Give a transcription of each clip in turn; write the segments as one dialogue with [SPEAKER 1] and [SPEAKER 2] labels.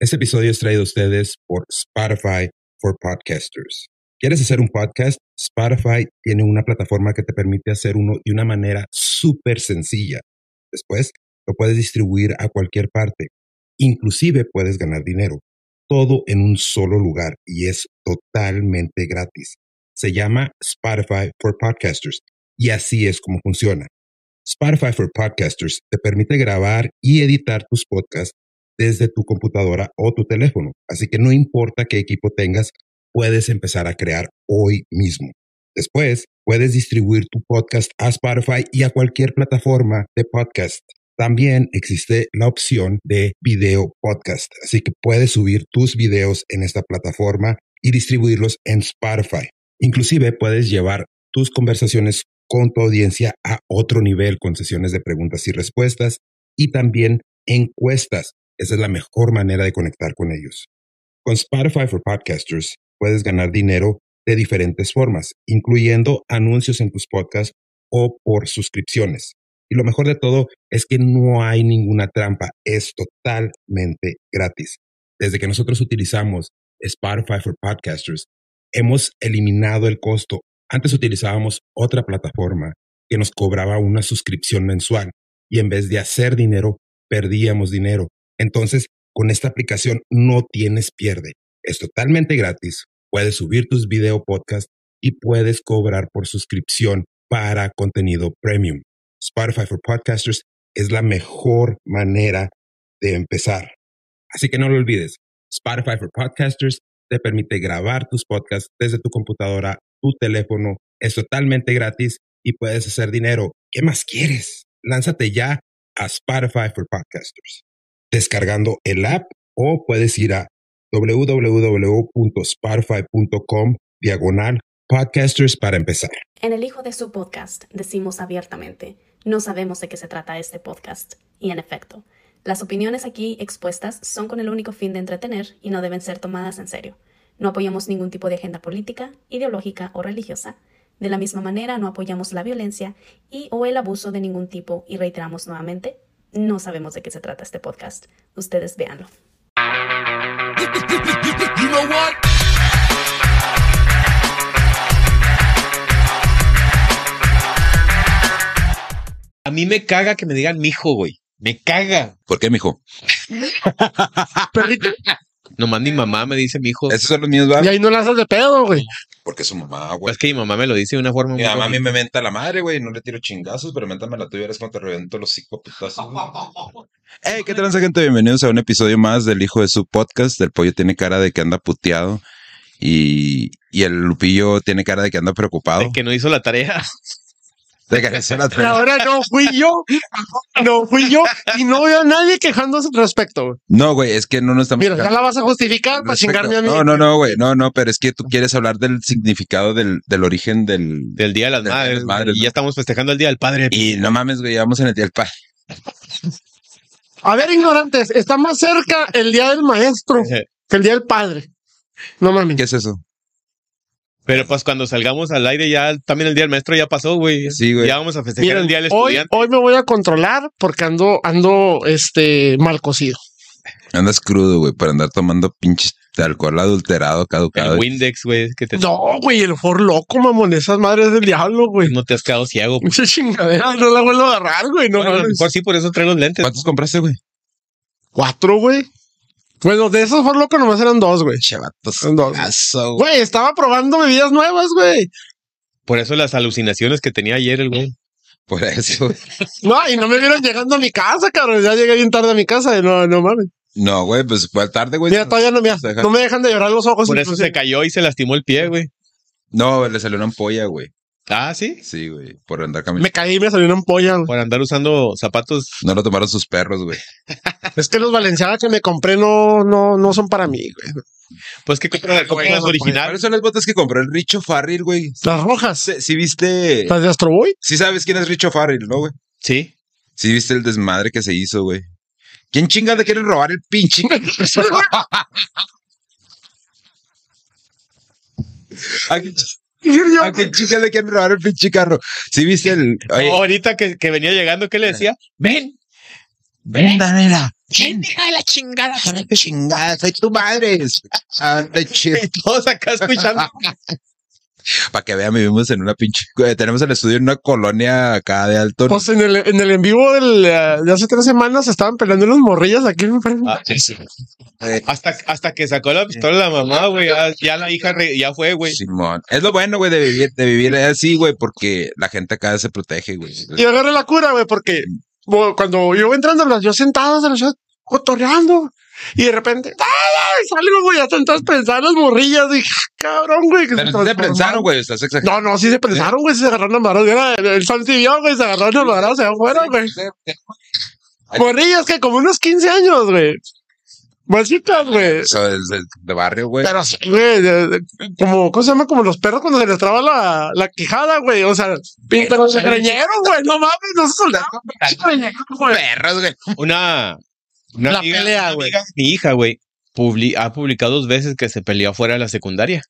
[SPEAKER 1] Este episodio es traído a ustedes por Spotify for Podcasters. ¿Quieres hacer un podcast? Spotify tiene una plataforma que te permite hacer uno de una manera súper sencilla. Después, lo puedes distribuir a cualquier parte. Inclusive puedes ganar dinero. Todo en un solo lugar y es totalmente gratis. Se llama Spotify for Podcasters y así es como funciona. Spotify for Podcasters te permite grabar y editar tus podcasts desde tu computadora o tu teléfono. Así que no importa qué equipo tengas, puedes empezar a crear hoy mismo. Después, puedes distribuir tu podcast a Spotify y a cualquier plataforma de podcast. También existe la opción de video podcast, así que puedes subir tus videos en esta plataforma y distribuirlos en Spotify. Inclusive puedes llevar tus conversaciones con tu audiencia a otro nivel con sesiones de preguntas y respuestas y también encuestas. Esa es la mejor manera de conectar con ellos. Con Spotify for Podcasters puedes ganar dinero de diferentes formas, incluyendo anuncios en tus podcasts o por suscripciones. Y lo mejor de todo es que no hay ninguna trampa, es totalmente gratis. Desde que nosotros utilizamos Spotify for Podcasters, hemos eliminado el costo. Antes utilizábamos otra plataforma que nos cobraba una suscripción mensual y en vez de hacer dinero, perdíamos dinero. Entonces, con esta aplicación no tienes pierde. Es totalmente gratis. Puedes subir tus video podcast y puedes cobrar por suscripción para contenido premium. Spotify for Podcasters es la mejor manera de empezar. Así que no lo olvides. Spotify for Podcasters te permite grabar tus podcasts desde tu computadora, tu teléfono. Es totalmente gratis y puedes hacer dinero. ¿Qué más quieres? Lánzate ya a Spotify for Podcasters. Descargando el app o puedes ir a www.spotify.com diagonal podcasters para empezar.
[SPEAKER 2] En el hijo de su podcast decimos abiertamente, no sabemos de qué se trata este podcast. Y en efecto, las opiniones aquí expuestas son con el único fin de entretener y no deben ser tomadas en serio. No apoyamos ningún tipo de agenda política, ideológica o religiosa. De la misma manera, no apoyamos la violencia y o el abuso de ningún tipo y reiteramos nuevamente, no sabemos de qué se trata este podcast. Ustedes véanlo.
[SPEAKER 3] You know what?
[SPEAKER 4] A mí me caga que me digan mijo, güey. Me caga.
[SPEAKER 5] ¿Por qué, mijo?
[SPEAKER 6] Perrito.
[SPEAKER 4] Nomás mi mamá me dice mijo.
[SPEAKER 5] Esos son los míos, ¿verdad?
[SPEAKER 6] Y ahí no la haces de pedo, güey.
[SPEAKER 5] Porque su mamá, güey.
[SPEAKER 4] es que mi mamá me lo dice de una forma
[SPEAKER 5] Mi
[SPEAKER 4] muy
[SPEAKER 5] mamá a mí me menta la madre, güey. No le tiro chingazos, pero méntame la tuya. Eres cuando te reviento los cinco putazos. güey. Hey, ¿qué tal, gente? Bienvenidos a un episodio más del Hijo de su Podcast. El pollo tiene cara de que anda puteado. Y, y el Lupillo tiene cara de que anda preocupado.
[SPEAKER 4] De que no hizo la tarea.
[SPEAKER 5] Se la
[SPEAKER 6] Y ahora no fui yo. No fui yo. Y no veo a nadie quejándose al respecto. güey.
[SPEAKER 5] No, güey, es que no nos estamos.
[SPEAKER 6] Mira, ya la vas a justificar para chingarme a mí.
[SPEAKER 5] No, no, no, güey. No, no, pero es que tú quieres hablar del significado del, del origen del.
[SPEAKER 4] Del Día de las
[SPEAKER 5] Del Día de
[SPEAKER 4] Madres.
[SPEAKER 5] las Madres,
[SPEAKER 4] y ya estamos festejando el Día del Padre.
[SPEAKER 5] Y no mames, güey, vamos en el día del padre.
[SPEAKER 6] A ver, ignorantes, está más cerca el día del maestro que el día del padre. No mames.
[SPEAKER 5] ¿Qué es eso?
[SPEAKER 4] Pero pues cuando salgamos al aire ya también el Día del Maestro ya pasó, güey.
[SPEAKER 5] Sí, güey.
[SPEAKER 4] Ya vamos a festejar
[SPEAKER 6] Miren,
[SPEAKER 4] el Día del
[SPEAKER 6] hoy,
[SPEAKER 4] Estudiante.
[SPEAKER 6] hoy me voy a controlar porque ando, ando, este, mal cocido.
[SPEAKER 5] Andas crudo, güey, para andar tomando pinches alcohol adulterado, caducado.
[SPEAKER 4] El Windex, güey. que te,
[SPEAKER 6] No, güey, el for loco, mamón, esas madres del diablo, güey.
[SPEAKER 4] no te has quedado ciego.
[SPEAKER 6] Mucha chingadera, no la vuelvo a agarrar, güey. No,
[SPEAKER 4] Bueno, a lo mejor sí, por eso traigo los lentes.
[SPEAKER 5] ¿Cuántos compraste, güey?
[SPEAKER 6] Cuatro, güey. Bueno, de esos for loco nomás eran dos, güey.
[SPEAKER 5] Chavatos.
[SPEAKER 6] Son dos.
[SPEAKER 5] Aso, güey.
[SPEAKER 6] Güey, estaba probando bebidas nuevas, güey.
[SPEAKER 4] Por eso las alucinaciones que tenía ayer el güey.
[SPEAKER 5] Por eso. güey.
[SPEAKER 6] No, y no me vieron llegando a mi casa, cabrón. Ya llegué bien tarde a mi casa. y No, no mames.
[SPEAKER 5] No, güey, pues fue tarde, güey.
[SPEAKER 6] Mira, todavía no, mira, no me dejan de llorar los ojos.
[SPEAKER 4] Por eso se cayó y se lastimó el pie, güey.
[SPEAKER 5] No, le salió una ampolla, güey.
[SPEAKER 4] Ah, sí.
[SPEAKER 5] Sí, güey, por andar caminando.
[SPEAKER 6] Me caí y me salió una ampolla. güey.
[SPEAKER 4] Por andar usando zapatos.
[SPEAKER 5] No lo tomaron sus perros, güey.
[SPEAKER 6] Es que los valencianos que me compré no, no, no son para mí, güey.
[SPEAKER 4] Pues que compras compras las
[SPEAKER 5] ¿Cuáles
[SPEAKER 4] originales.
[SPEAKER 5] son las botas que compró el Richo Farrell, güey?
[SPEAKER 6] Las rojas.
[SPEAKER 5] Sí, sí viste.
[SPEAKER 6] Las de Astroboy.
[SPEAKER 5] Sí sabes quién es Richo Farrell, ¿no, güey?
[SPEAKER 4] Sí.
[SPEAKER 5] Sí viste el desmadre que se hizo, güey. ¿Quién chingada quiere robar el pinche? ¿A qué, a qué chica le quieren robar el pinche carro? ¿Sí viste el...? Oye,
[SPEAKER 4] Ahorita que, que venía llegando, ¿qué le decía? Ven,
[SPEAKER 5] ven, Daniela. ¿Quién hija de la chingada? Soy tu chingada, soy tu madre. Ah, de chido.
[SPEAKER 4] Y todos acá escuchando.
[SPEAKER 5] Para que vean, vivimos en una pinche. eh, Tenemos el estudio en una colonia acá de alto.
[SPEAKER 6] Pues en el, en el en vivo del, eh, de hace tres semanas estaban peleando unos morrillas aquí en frente.
[SPEAKER 4] Ah, hasta, hasta que sacó la pistola la mamá, güey. Ya, ya la hija re- ya fue, güey.
[SPEAKER 5] Simón. Es lo bueno, güey, de vivir, de vivir así, güey, porque la gente acá se protege, güey.
[SPEAKER 6] Y agarré la cura, güey, porque bueno, cuando yo entrando, yo sentado en la ciudad, cotorreando. Y de repente, ¡ay! Salgo, güey, ya están todas pensadas las morrillas. Dije, "Ah, cabrón, güey. que
[SPEAKER 5] Pero
[SPEAKER 6] se
[SPEAKER 5] no te
[SPEAKER 6] transformaron".
[SPEAKER 5] pensaron, güey, estás exagerando.
[SPEAKER 6] No, no, sí se pensaron, güey, se agarraron a maros. Era el, el sol vio, güey, se agarraron a maros, se fueron, güey. Morrillas que como unos 15 años, güey. Bolsitas, güey.
[SPEAKER 5] Eso es de, de barrio, güey.
[SPEAKER 6] Pero sí, güey, de- de- como, ¿cómo se llama? Como los perros cuando se les traba la, la quijada, güey. O sea, pero se greñeron, güey. No mames, no se soldaron.
[SPEAKER 5] Perros, güey.
[SPEAKER 4] Una. Una
[SPEAKER 6] La
[SPEAKER 4] amiga-
[SPEAKER 6] pelea, güey.
[SPEAKER 4] de Mi hija, güey, publi- ha publicado dos veces que se peleó afuera de la secundaria.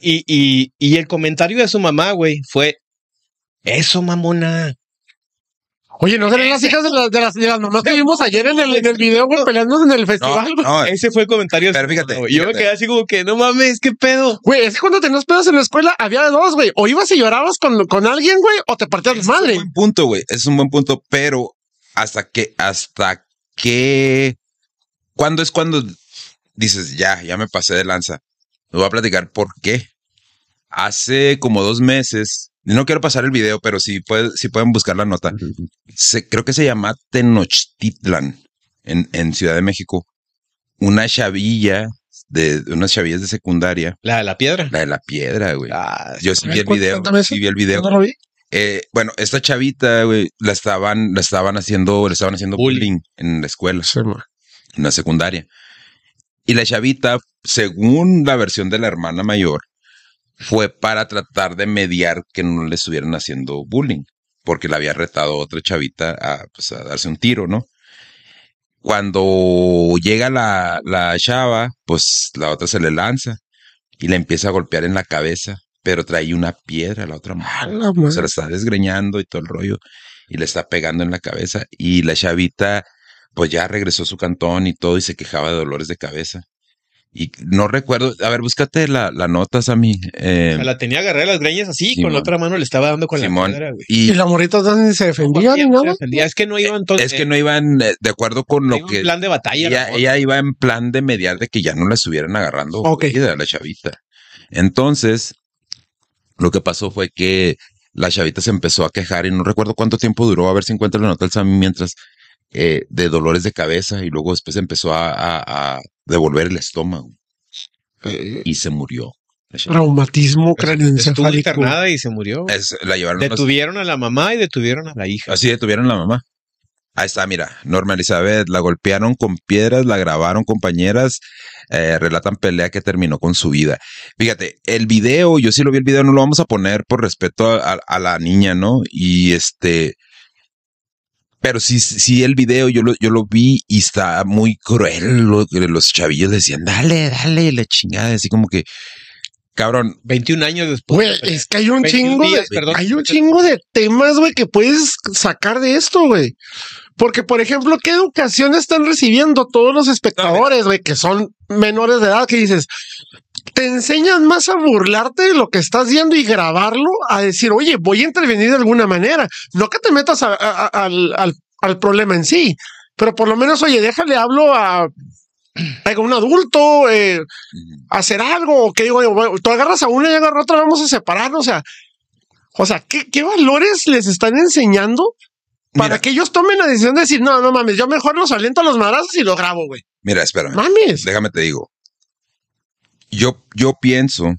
[SPEAKER 4] Y, y, y el comentario de su mamá, güey, fue: Eso, mamona.
[SPEAKER 6] Oye, ¿no serán las hijas de las, de las, de las mamás que vimos ayer en el, en el video, güey, peleando en el
[SPEAKER 5] no,
[SPEAKER 6] festival, güey?
[SPEAKER 5] no,
[SPEAKER 4] Ese fue el comentario. de su
[SPEAKER 5] Pero fíjate.
[SPEAKER 4] Yo me quedé así como que, no mames, qué pedo.
[SPEAKER 6] Güey, es que cuando tenías pedos en la escuela había de dos, güey. O ibas y llorabas con, con alguien, güey, o te partías la
[SPEAKER 5] Es un
[SPEAKER 6] madre.
[SPEAKER 5] buen punto, güey. Es un buen punto, pero hasta que, hasta que, ¿cuándo es cuando dices, ya, ya me pasé de lanza? Me voy a platicar por qué. Hace como dos meses, no quiero pasar el video, pero si, puede, si pueden buscar la nota. Se, creo que se llama Tenochtitlan en, en Ciudad de México. Una chavilla de, de unas chavillas de secundaria,
[SPEAKER 4] La de la piedra.
[SPEAKER 5] la de la piedra, güey.
[SPEAKER 4] Ah,
[SPEAKER 5] Yo sí vi el video, sí vi el video.
[SPEAKER 6] ¿No lo vi?
[SPEAKER 5] Eh, bueno, esta chavita, güey, la estaban, la estaban haciendo, le estaban haciendo
[SPEAKER 4] Bullying.
[SPEAKER 5] bullying en la escuela,
[SPEAKER 6] Sí,
[SPEAKER 5] en la secundaria. Y la chavita, según la versión de la hermana mayor, fue para tratar de mediar que no le estuvieran haciendo bullying, porque la había retado otra chavita a, pues, a darse un tiro, ¿no? Cuando llega la, la chava, pues la otra se le lanza y le empieza a golpear en la cabeza, pero trae una piedra la otra
[SPEAKER 6] A la
[SPEAKER 5] se la está desgreñando y todo el rollo y le está pegando en la cabeza y la chavita pues ya regresó a su cantón y todo y se quejaba de dolores de cabeza y no recuerdo, a ver, búscate la, la nota, Sammy. Eh,
[SPEAKER 4] o sea, la tenía agarrada las greñas así, con la otra mano le estaba dando con
[SPEAKER 5] Simón.
[SPEAKER 4] la piedra, güey.
[SPEAKER 6] Y
[SPEAKER 5] y
[SPEAKER 6] la morrita ni se defendía ni
[SPEAKER 4] Se
[SPEAKER 6] nada.
[SPEAKER 4] defendía. Es que no iban todos.
[SPEAKER 5] es que no iban eh, de acuerdo con lo que
[SPEAKER 4] plan de batalla.
[SPEAKER 5] ella,
[SPEAKER 4] la
[SPEAKER 5] ella iba en plan de mediar de que ya no la estuvieran agarrando
[SPEAKER 6] Ok.
[SPEAKER 5] de la chavita. Entonces, lo que pasó fue que la chavita se empezó a quejar y no recuerdo cuánto tiempo duró, a ver si encuentro la nota del Sammy mientras eh, de dolores de cabeza y luego después empezó a, a- a devolver el estómago y se murió.
[SPEAKER 6] Traumatismo
[SPEAKER 4] Estuvo
[SPEAKER 6] craneoencefálico.
[SPEAKER 4] internada y se murió.
[SPEAKER 5] Es- la llevaron a-
[SPEAKER 4] Detuvieron a la mamá y detuvieron a la hija.
[SPEAKER 5] Así detuvieron a la mamá. Ahí está, mira, Norma Elizabeth, la golpearon con piedras, la grabaron compañeras, eh, relatan pelea que terminó con su vida. Fíjate, el video, yo sí lo vi el video, no lo vamos a poner por respeto a, a- a la niña, ¿no? Y este, pero sí, sí el video yo lo, yo lo vi y está muy cruel. lo- los chavillos decían, dale, dale, la chingada, así como que, cabrón,
[SPEAKER 4] 21 años después.
[SPEAKER 6] Güey, es que hay un
[SPEAKER 4] 21
[SPEAKER 6] chingo de,
[SPEAKER 4] perdón.
[SPEAKER 6] hay un chingo de temas, güey, que puedes sacar de esto, güey. Porque, por ejemplo, ¿qué educación están recibiendo todos los espectadores, güey, que son menores de edad, que dices, te enseñan más a burlarte de lo que estás viendo y grabarlo, a decir, oye, voy a intervenir de alguna manera. No que te metas a- a- a- al, al- al problema en sí, pero por lo menos, oye, déjale, hablo a, a un adulto, eh, hacer algo, o que digo, tú agarras a una y agarras a otra, vamos a separarnos, o sea, o sea, ¿qué, qué valores les están enseñando para
[SPEAKER 5] Mira.
[SPEAKER 6] que ellos tomen la decisión de decir, no, no mames, yo mejor los aliento a los madrazos y los grabo, güey.
[SPEAKER 5] mira, espérame.
[SPEAKER 6] Mames.
[SPEAKER 5] déjame te digo. Yo, yo pienso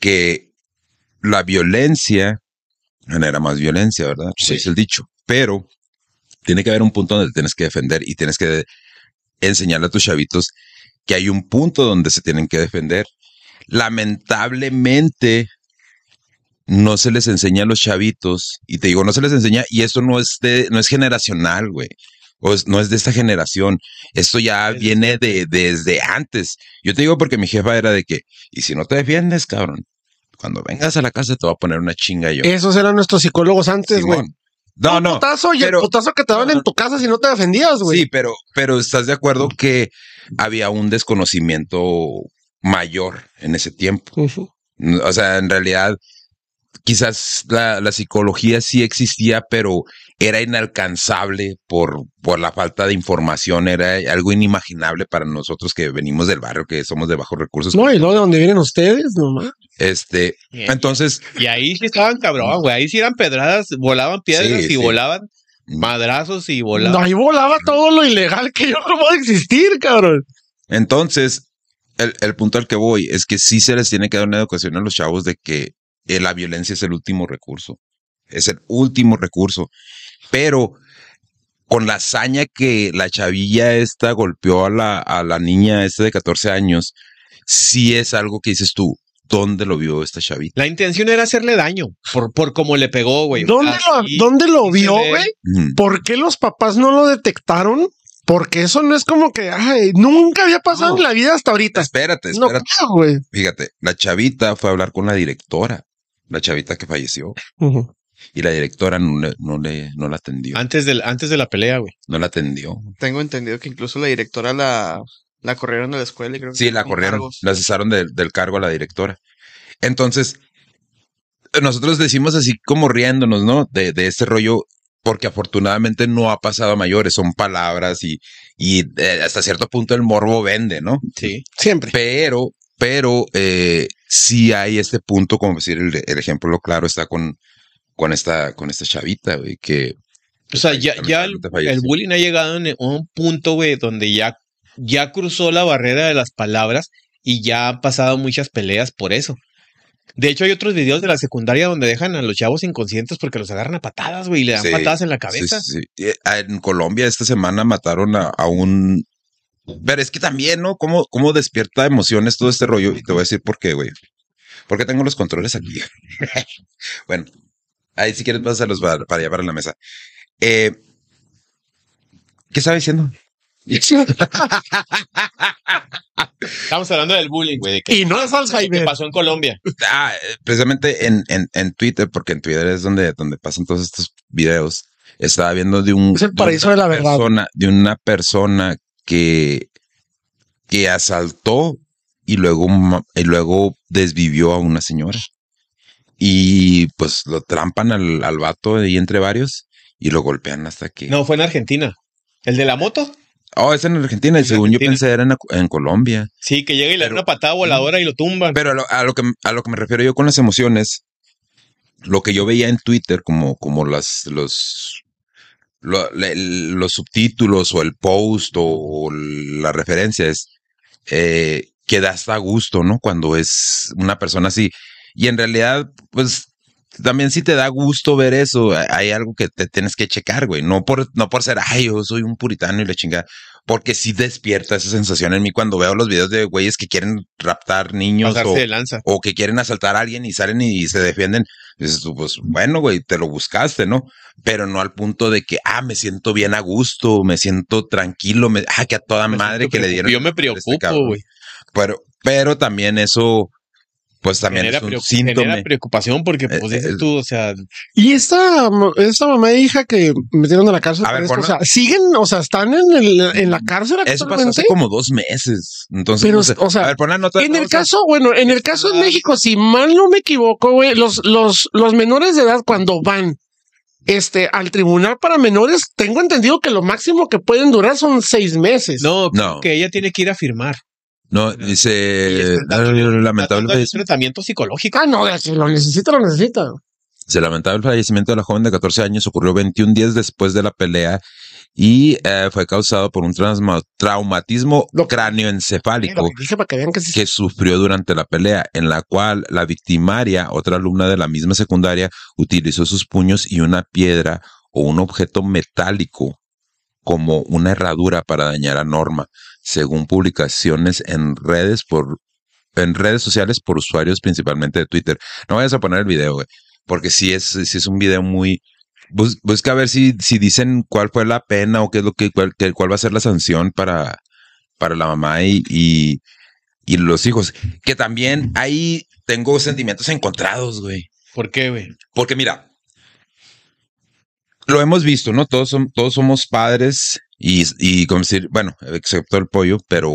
[SPEAKER 5] que la violencia genera más violencia, ¿verdad?
[SPEAKER 6] Sí.
[SPEAKER 5] Es el dicho. Pero tiene que haber un punto donde te tienes que defender y tienes que enseñarle a tus chavitos que hay un punto donde se tienen que defender. Lamentablemente, no se les enseña a los chavitos, y te digo, no se les enseña, y esto no es de, no es generacional, güey. O no es de esta generación. Esto ya viene de, desde antes. Yo te digo porque mi jefa era de que, y si no te defiendes, cabrón, cuando vengas a la casa te voy a poner una chinga yo.
[SPEAKER 6] Esos eran nuestros psicólogos antes, güey.
[SPEAKER 5] No, no.
[SPEAKER 6] putazo y
[SPEAKER 5] pero-
[SPEAKER 6] el putazo que te daban en tu casa si no te defendías, güey.
[SPEAKER 5] Sí, pero, pero estás de acuerdo que había un desconocimiento mayor en ese tiempo. O sea, en realidad, quizás la, la psicología sí existía, pero era inalcanzable por, por la falta de información. Era algo inimaginable para nosotros que venimos del barrio, que somos de bajos recursos.
[SPEAKER 6] No, y luego de donde vienen ustedes, nomás.
[SPEAKER 5] Este, entonces,
[SPEAKER 4] Y ahí sí estaban cabrón, güey. Ahí sí eran pedradas, volaban piedras
[SPEAKER 5] Sí,
[SPEAKER 4] y
[SPEAKER 5] sí.
[SPEAKER 4] volaban madrazos y volaban.
[SPEAKER 6] Ahí volaba todo lo ilegal que yo no puedo existir, cabrón.
[SPEAKER 5] Entonces, el, el punto al que voy es que sí se les tiene que dar una educación a los chavos de que eh, la violencia es el último recurso. Es el último recurso. Pero con la hazaña que la chavilla esta golpeó a la, a la niña esta de 14 años, sí es algo que dices tú, ¿dónde lo vio esta chavita?
[SPEAKER 4] La intención era hacerle daño por, por cómo le pegó, güey.
[SPEAKER 6] ¿Dónde, ¿Dónde lo vio, güey?
[SPEAKER 5] Mm.
[SPEAKER 6] ¿Por qué los papás no lo detectaron? Porque eso no es como que, ay, nunca había pasado
[SPEAKER 5] No.
[SPEAKER 6] en la vida hasta ahorita.
[SPEAKER 5] Espérate,
[SPEAKER 6] No,
[SPEAKER 5] espérate.
[SPEAKER 6] claro, güey.
[SPEAKER 5] Fíjate, la chavita fue a hablar con la directora, la chavita que falleció, y la directora no le, no le, no la atendió.
[SPEAKER 4] Antes, del, antes de la pelea, güey.
[SPEAKER 5] No la atendió.
[SPEAKER 3] Tengo entendido que incluso la directora la, la corrieron de la escuela y creo que
[SPEAKER 5] Sí, la corrieron,
[SPEAKER 3] cargos.
[SPEAKER 5] la cesaron del- del cargo a la directora. Entonces, nosotros decimos así como riéndonos, ¿no? De, de este rollo, porque afortunadamente no ha pasado a mayores, son palabras y, y eh, hasta cierto punto el morbo vende, ¿no?
[SPEAKER 4] Sí.
[SPEAKER 6] Siempre.
[SPEAKER 5] Pero, pero eh, sí hay este punto, como decir, el, el ejemplo claro está con, con esta, con esta chavita, güey, que
[SPEAKER 4] O sea, ya, ya el, bullying ha llegado en un punto, güey, donde ya, ya cruzó la barrera de las palabras y ya han pasado muchas peleas por eso. De hecho, hay otros videos de la secundaria donde dejan a los chavos inconscientes porque los agarran a patadas, güey, y le dan
[SPEAKER 5] Sí,
[SPEAKER 4] patadas en la cabeza.
[SPEAKER 5] sí, sí. Eh, En Colombia esta semana mataron a, a un... Pero es que también, ¿no? ¿Cómo, ¿Cómo despierta emociones todo este rollo? Y te voy a decir por qué, güey. Porque tengo los controles aquí. bueno, ahí si quieres pásalos para, para llevar a la mesa. Eh, ¿Qué estaba diciendo?
[SPEAKER 4] Estamos hablando del bullying, güey, de que,
[SPEAKER 6] Y no es
[SPEAKER 4] que
[SPEAKER 6] Alzheimer.
[SPEAKER 4] pasó en Colombia.
[SPEAKER 5] Ah, eh, precisamente en, en, en Twitter, porque en Twitter es donde, donde pasan todos estos videos. Estaba viendo de un.
[SPEAKER 6] Es el paraíso de la verdad.
[SPEAKER 5] persona, de una persona que, que asaltó y luego, y luego desvivió a una señora. Y pues lo trampan al, al vato ahí entre varios y lo golpean hasta que.
[SPEAKER 4] No, fue en Argentina. ¿El de la moto?
[SPEAKER 5] Oh, es en Argentina. Y según yo pensé era en, en Colombia.
[SPEAKER 4] Sí, que llega y le da una patada voladora y lo tumban.
[SPEAKER 5] Pero a lo, a lo que, a lo que me refiero yo con las emociones, lo que yo veía en Twitter, como, como las, los, lo- le- los subtítulos o el post o, la referencia es eh, que da hasta gusto, ¿no? Cuando es una persona así. Y en realidad, pues también si te da gusto ver eso, hay algo que te tienes que checar, güey. No por, no por ser, ay, yo soy un puritano y la chingada. Porque sí despierta esa sensación en mí cuando veo los videos de güeyes que quieren raptar niños o,
[SPEAKER 4] de lanza.
[SPEAKER 5] o que quieren asaltar a alguien y salen y se defienden. Dices tú, pues bueno, güey, te lo buscaste, ¿no? Pero no al punto de que, ah, me siento bien a gusto, me siento tranquilo, me, ah, que a toda
[SPEAKER 4] Me
[SPEAKER 5] madre que le dieron.
[SPEAKER 4] Yo me
[SPEAKER 5] este
[SPEAKER 4] preocupo, güey.
[SPEAKER 5] Pero, pero también eso, pues también
[SPEAKER 4] Genera,
[SPEAKER 5] es un
[SPEAKER 4] preocup-
[SPEAKER 5] síntoma.
[SPEAKER 4] genera preocupación porque, pues,
[SPEAKER 5] Eh,
[SPEAKER 4] dices
[SPEAKER 5] eh,
[SPEAKER 4] tú, o sea,
[SPEAKER 6] Y esta, esta mamá e hija que metieron a la cárcel,
[SPEAKER 5] A ver,
[SPEAKER 6] por esto, o sea, siguen, o sea, están en, el, en la cárcel
[SPEAKER 5] Eso pasó hace como dos meses. Entonces,
[SPEAKER 6] Pero,
[SPEAKER 5] no sé.
[SPEAKER 6] o sea,
[SPEAKER 5] a ver, pon la nota.
[SPEAKER 6] En el
[SPEAKER 5] o sea,
[SPEAKER 6] caso, bueno, en el caso de
[SPEAKER 4] Ah.
[SPEAKER 6] México, si mal no me equivoco, güey, los, los, los menores de edad cuando van este, al tribunal para menores, tengo entendido que lo máximo que pueden durar son seis meses.
[SPEAKER 4] no,
[SPEAKER 5] No.
[SPEAKER 4] que ella tiene que ir a firmar.
[SPEAKER 5] No, dice,
[SPEAKER 4] está-
[SPEAKER 5] "Ah, lamentable,
[SPEAKER 4] hacer tratamiento psicológico.
[SPEAKER 6] Ah, no, si lo necesita, lo necesita.
[SPEAKER 5] Se lamentaba el fallecimiento de la joven de 14 años, ocurrió 21 días después de la pelea y eh, fue causado por un transma- traumatismo
[SPEAKER 6] Lo-
[SPEAKER 5] cráneoencefálico
[SPEAKER 6] Lo que dije para que vean que sí.
[SPEAKER 5] que sufrió durante la pelea, en la cual la victimaria, otra alumna de la misma secundaria, utilizó sus puños y una piedra o un objeto metálico como una herradura para dañar a Norma, según publicaciones en redes por en redes sociales por usuarios principalmente de Twitter. No vayas a poner el video, güey, porque sí es, sí es un video muy bus- busca ver si, si dicen cuál fue la pena o qué es lo que cuál, cuál va a ser la sanción para, para la mamá y, y, y los hijos. Que también ahí tengo sentimientos encontrados, güey.
[SPEAKER 4] ¿Por qué, güey?
[SPEAKER 5] Porque mira, lo hemos visto, ¿no? Todos, som- todos somos padres y, y como decir, bueno, excepto el pollo, pero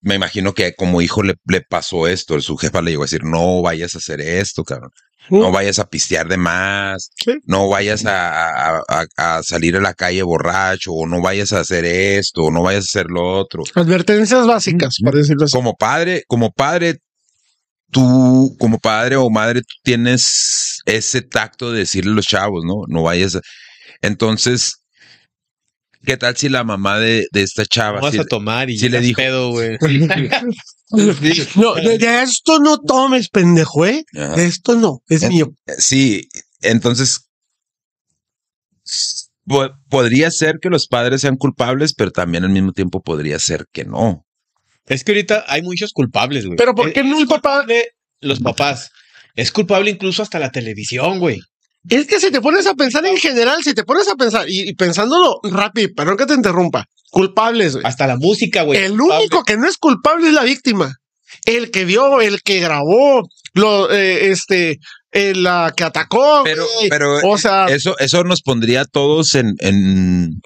[SPEAKER 5] me imagino que como hijo le, le pasó esto, su jefa le llegó a decir, no vayas a hacer esto, cabrón. No vayas a pistear de más,
[SPEAKER 6] Sí.
[SPEAKER 5] no vayas a, a- a- a salir a la calle borracho, o no vayas a hacer esto, o no vayas a hacer lo otro.
[SPEAKER 6] Advertencias básicas, por decirlo así.
[SPEAKER 5] Como padre, como padre, tú, como padre o madre, tú tienes ese tacto de decirle a los chavos, ¿no? No vayas a... Entonces, ¿qué tal si la mamá de, de esta chava...
[SPEAKER 4] Vas
[SPEAKER 5] si-
[SPEAKER 4] a tomar y
[SPEAKER 5] le dijo.
[SPEAKER 4] pedo, güey.
[SPEAKER 6] No, de, de esto no tomes, pendejo, ¿eh?
[SPEAKER 5] Ajá.
[SPEAKER 6] De esto no, es
[SPEAKER 5] En-
[SPEAKER 6] mío.
[SPEAKER 5] Sí, entonces po- podría ser que los padres sean culpables, pero también al mismo tiempo podría ser que no.
[SPEAKER 4] Es que ahorita hay muchos culpables, güey.
[SPEAKER 6] Pero ¿por
[SPEAKER 4] Es-
[SPEAKER 6] qué no el papá?
[SPEAKER 4] Los papás. Es culpable incluso hasta la televisión, güey.
[SPEAKER 6] Es que si te pones a pensar en general, si te pones a pensar y, y pensándolo rápido, perdón que te interrumpa, culpables, güey.
[SPEAKER 4] Hasta la música, güey.
[SPEAKER 6] El
[SPEAKER 4] culpable.
[SPEAKER 6] único que no es culpable es la víctima. El que vio, el que grabó, lo, eh, este, eh, la que atacó.
[SPEAKER 5] Pero, pero
[SPEAKER 6] o sea,
[SPEAKER 5] eso, eso nos pondría a todos en, en,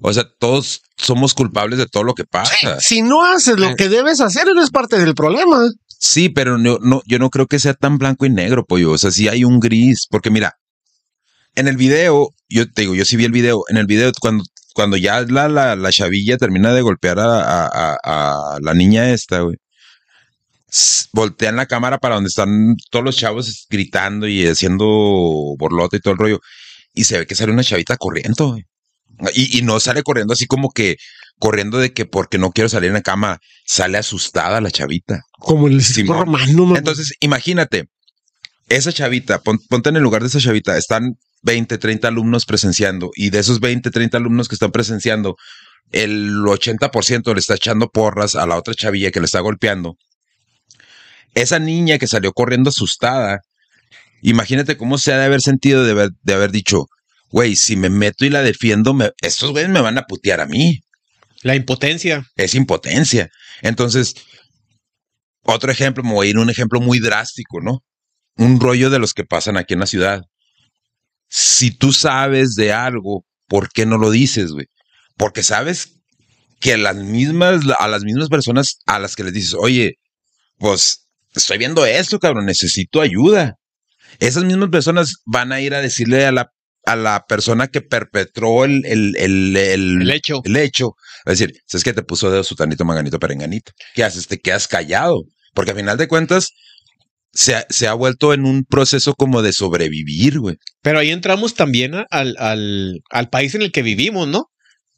[SPEAKER 5] o sea, todos somos culpables de todo lo que pasa.
[SPEAKER 6] si no haces lo que debes hacer, eres parte del problema.
[SPEAKER 5] Sí, pero no, no, yo no creo que sea tan blanco y negro, pollo. O sea, sí hay un gris, porque mira, en el video, yo te digo, yo sí vi el video, en el video cuando, cuando ya la, la, la chavilla termina de golpear a, a, la niña esta, güey. Voltean la cámara para donde están todos los chavos gritando y haciendo borlote y todo el rollo. Y se ve que sale una chavita corriendo, güey. Y, y no sale corriendo así como que corriendo de que porque no quiero salir en la cama, sale asustada la chavita.
[SPEAKER 6] Como el romano.
[SPEAKER 5] Entonces, imagínate, esa chavita, pon- ponte en el lugar de esa chavita, están 20, 30 alumnos presenciando y de esos 20, 30 alumnos que están presenciando, el 80% le está echando porras a la otra chavilla que le está golpeando. Esa niña que salió corriendo asustada, imagínate cómo se ha de haber sentido de haber, de haber dicho, güey, si me meto y la defiendo, me- estos güeyes me van a putear a mí
[SPEAKER 4] La impotencia.
[SPEAKER 5] es impotencia. Entonces, otro ejemplo, me voy a ir a un ejemplo muy drástico, ¿no? Un rollo de los que pasan aquí en la ciudad. Si tú sabes de algo, ¿por qué no lo dices, güey? Porque sabes que las mismas, a las mismas personas a las que les dices, oye, pues estoy viendo esto, cabrón, necesito ayuda. Esas mismas personas van a ir a decirle a la, a la persona que perpetró el, el, el, el,
[SPEAKER 4] hecho.
[SPEAKER 5] el hecho. Es decir, es que te puso dedo sutanito, manganito, perenganito. ¿Qué haces? Te quedas callado. Porque a final de cuentas se ha, se ha vuelto en un proceso como de sobrevivir, güey.
[SPEAKER 4] Pero ahí entramos también a- al, al, al país en el que vivimos, ¿no?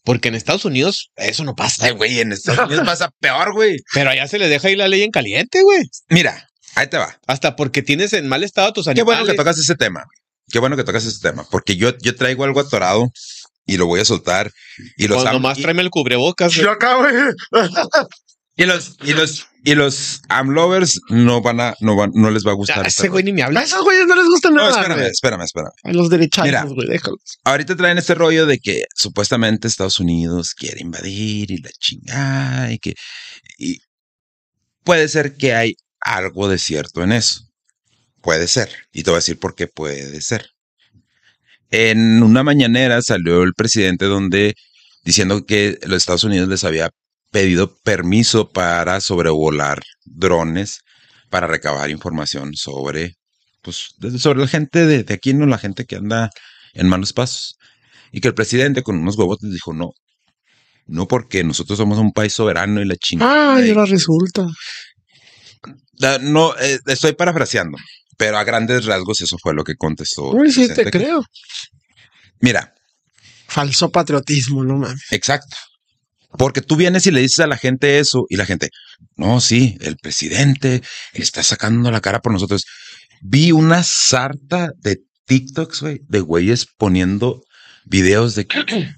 [SPEAKER 4] Porque en Estados Unidos eso no pasa.
[SPEAKER 5] Ay, güey, en Estados Unidos pasa peor, güey.
[SPEAKER 4] Pero allá se le deja ir la ley en caliente, güey.
[SPEAKER 5] Mira, ahí te va.
[SPEAKER 4] Hasta porque tienes en mal estado tus
[SPEAKER 5] Qué
[SPEAKER 4] animales.
[SPEAKER 5] bueno que tocas ese tema. Qué bueno que tocas ese tema. Porque yo, yo traigo algo atorado y lo voy a soltar. Y los,
[SPEAKER 4] Pues nomás
[SPEAKER 5] y-
[SPEAKER 4] tráeme el cubrebocas.
[SPEAKER 6] Yo güey.
[SPEAKER 5] y los, y los, y los amlovers no van a, no van, no les va a gustar.
[SPEAKER 4] Ese güey ni me
[SPEAKER 6] A
[SPEAKER 4] habla.
[SPEAKER 6] esos güeyes no les gusta
[SPEAKER 5] No,
[SPEAKER 6] nada.
[SPEAKER 5] espérame,
[SPEAKER 6] güey.
[SPEAKER 5] espérame, espérame.
[SPEAKER 6] A los derechazos,
[SPEAKER 5] Mira.
[SPEAKER 6] güey, déjalos.
[SPEAKER 5] ahorita traen este rollo de que supuestamente Estados Unidos quiere invadir y la chingada y que y puede ser que hay algo de cierto en eso. Puede ser. Y te voy a decir por qué puede ser. En una mañanera salió el presidente donde diciendo que los Estados Unidos les había pedido permiso para sobrevolar drones para recabar información sobre pues sobre la gente de, de aquí, no la gente que anda en malos pasos. Y que el presidente con unos huevos les dijo, no, no porque nosotros somos un país soberano y la chingada.
[SPEAKER 6] Ay,
[SPEAKER 5] y
[SPEAKER 6] ahora resulta.
[SPEAKER 5] No, eh, estoy parafraseando, pero a grandes rasgos eso fue lo que contestó.
[SPEAKER 6] Uy, sí, te creo.
[SPEAKER 5] Mira,
[SPEAKER 6] Falso patriotismo, no mames.
[SPEAKER 5] exacto. Porque tú vienes y le dices a la gente eso y la gente, no, sí, el presidente está sacando la cara por nosotros. Vi una sarta de TikToks, güey, de güeyes poniendo videos de que,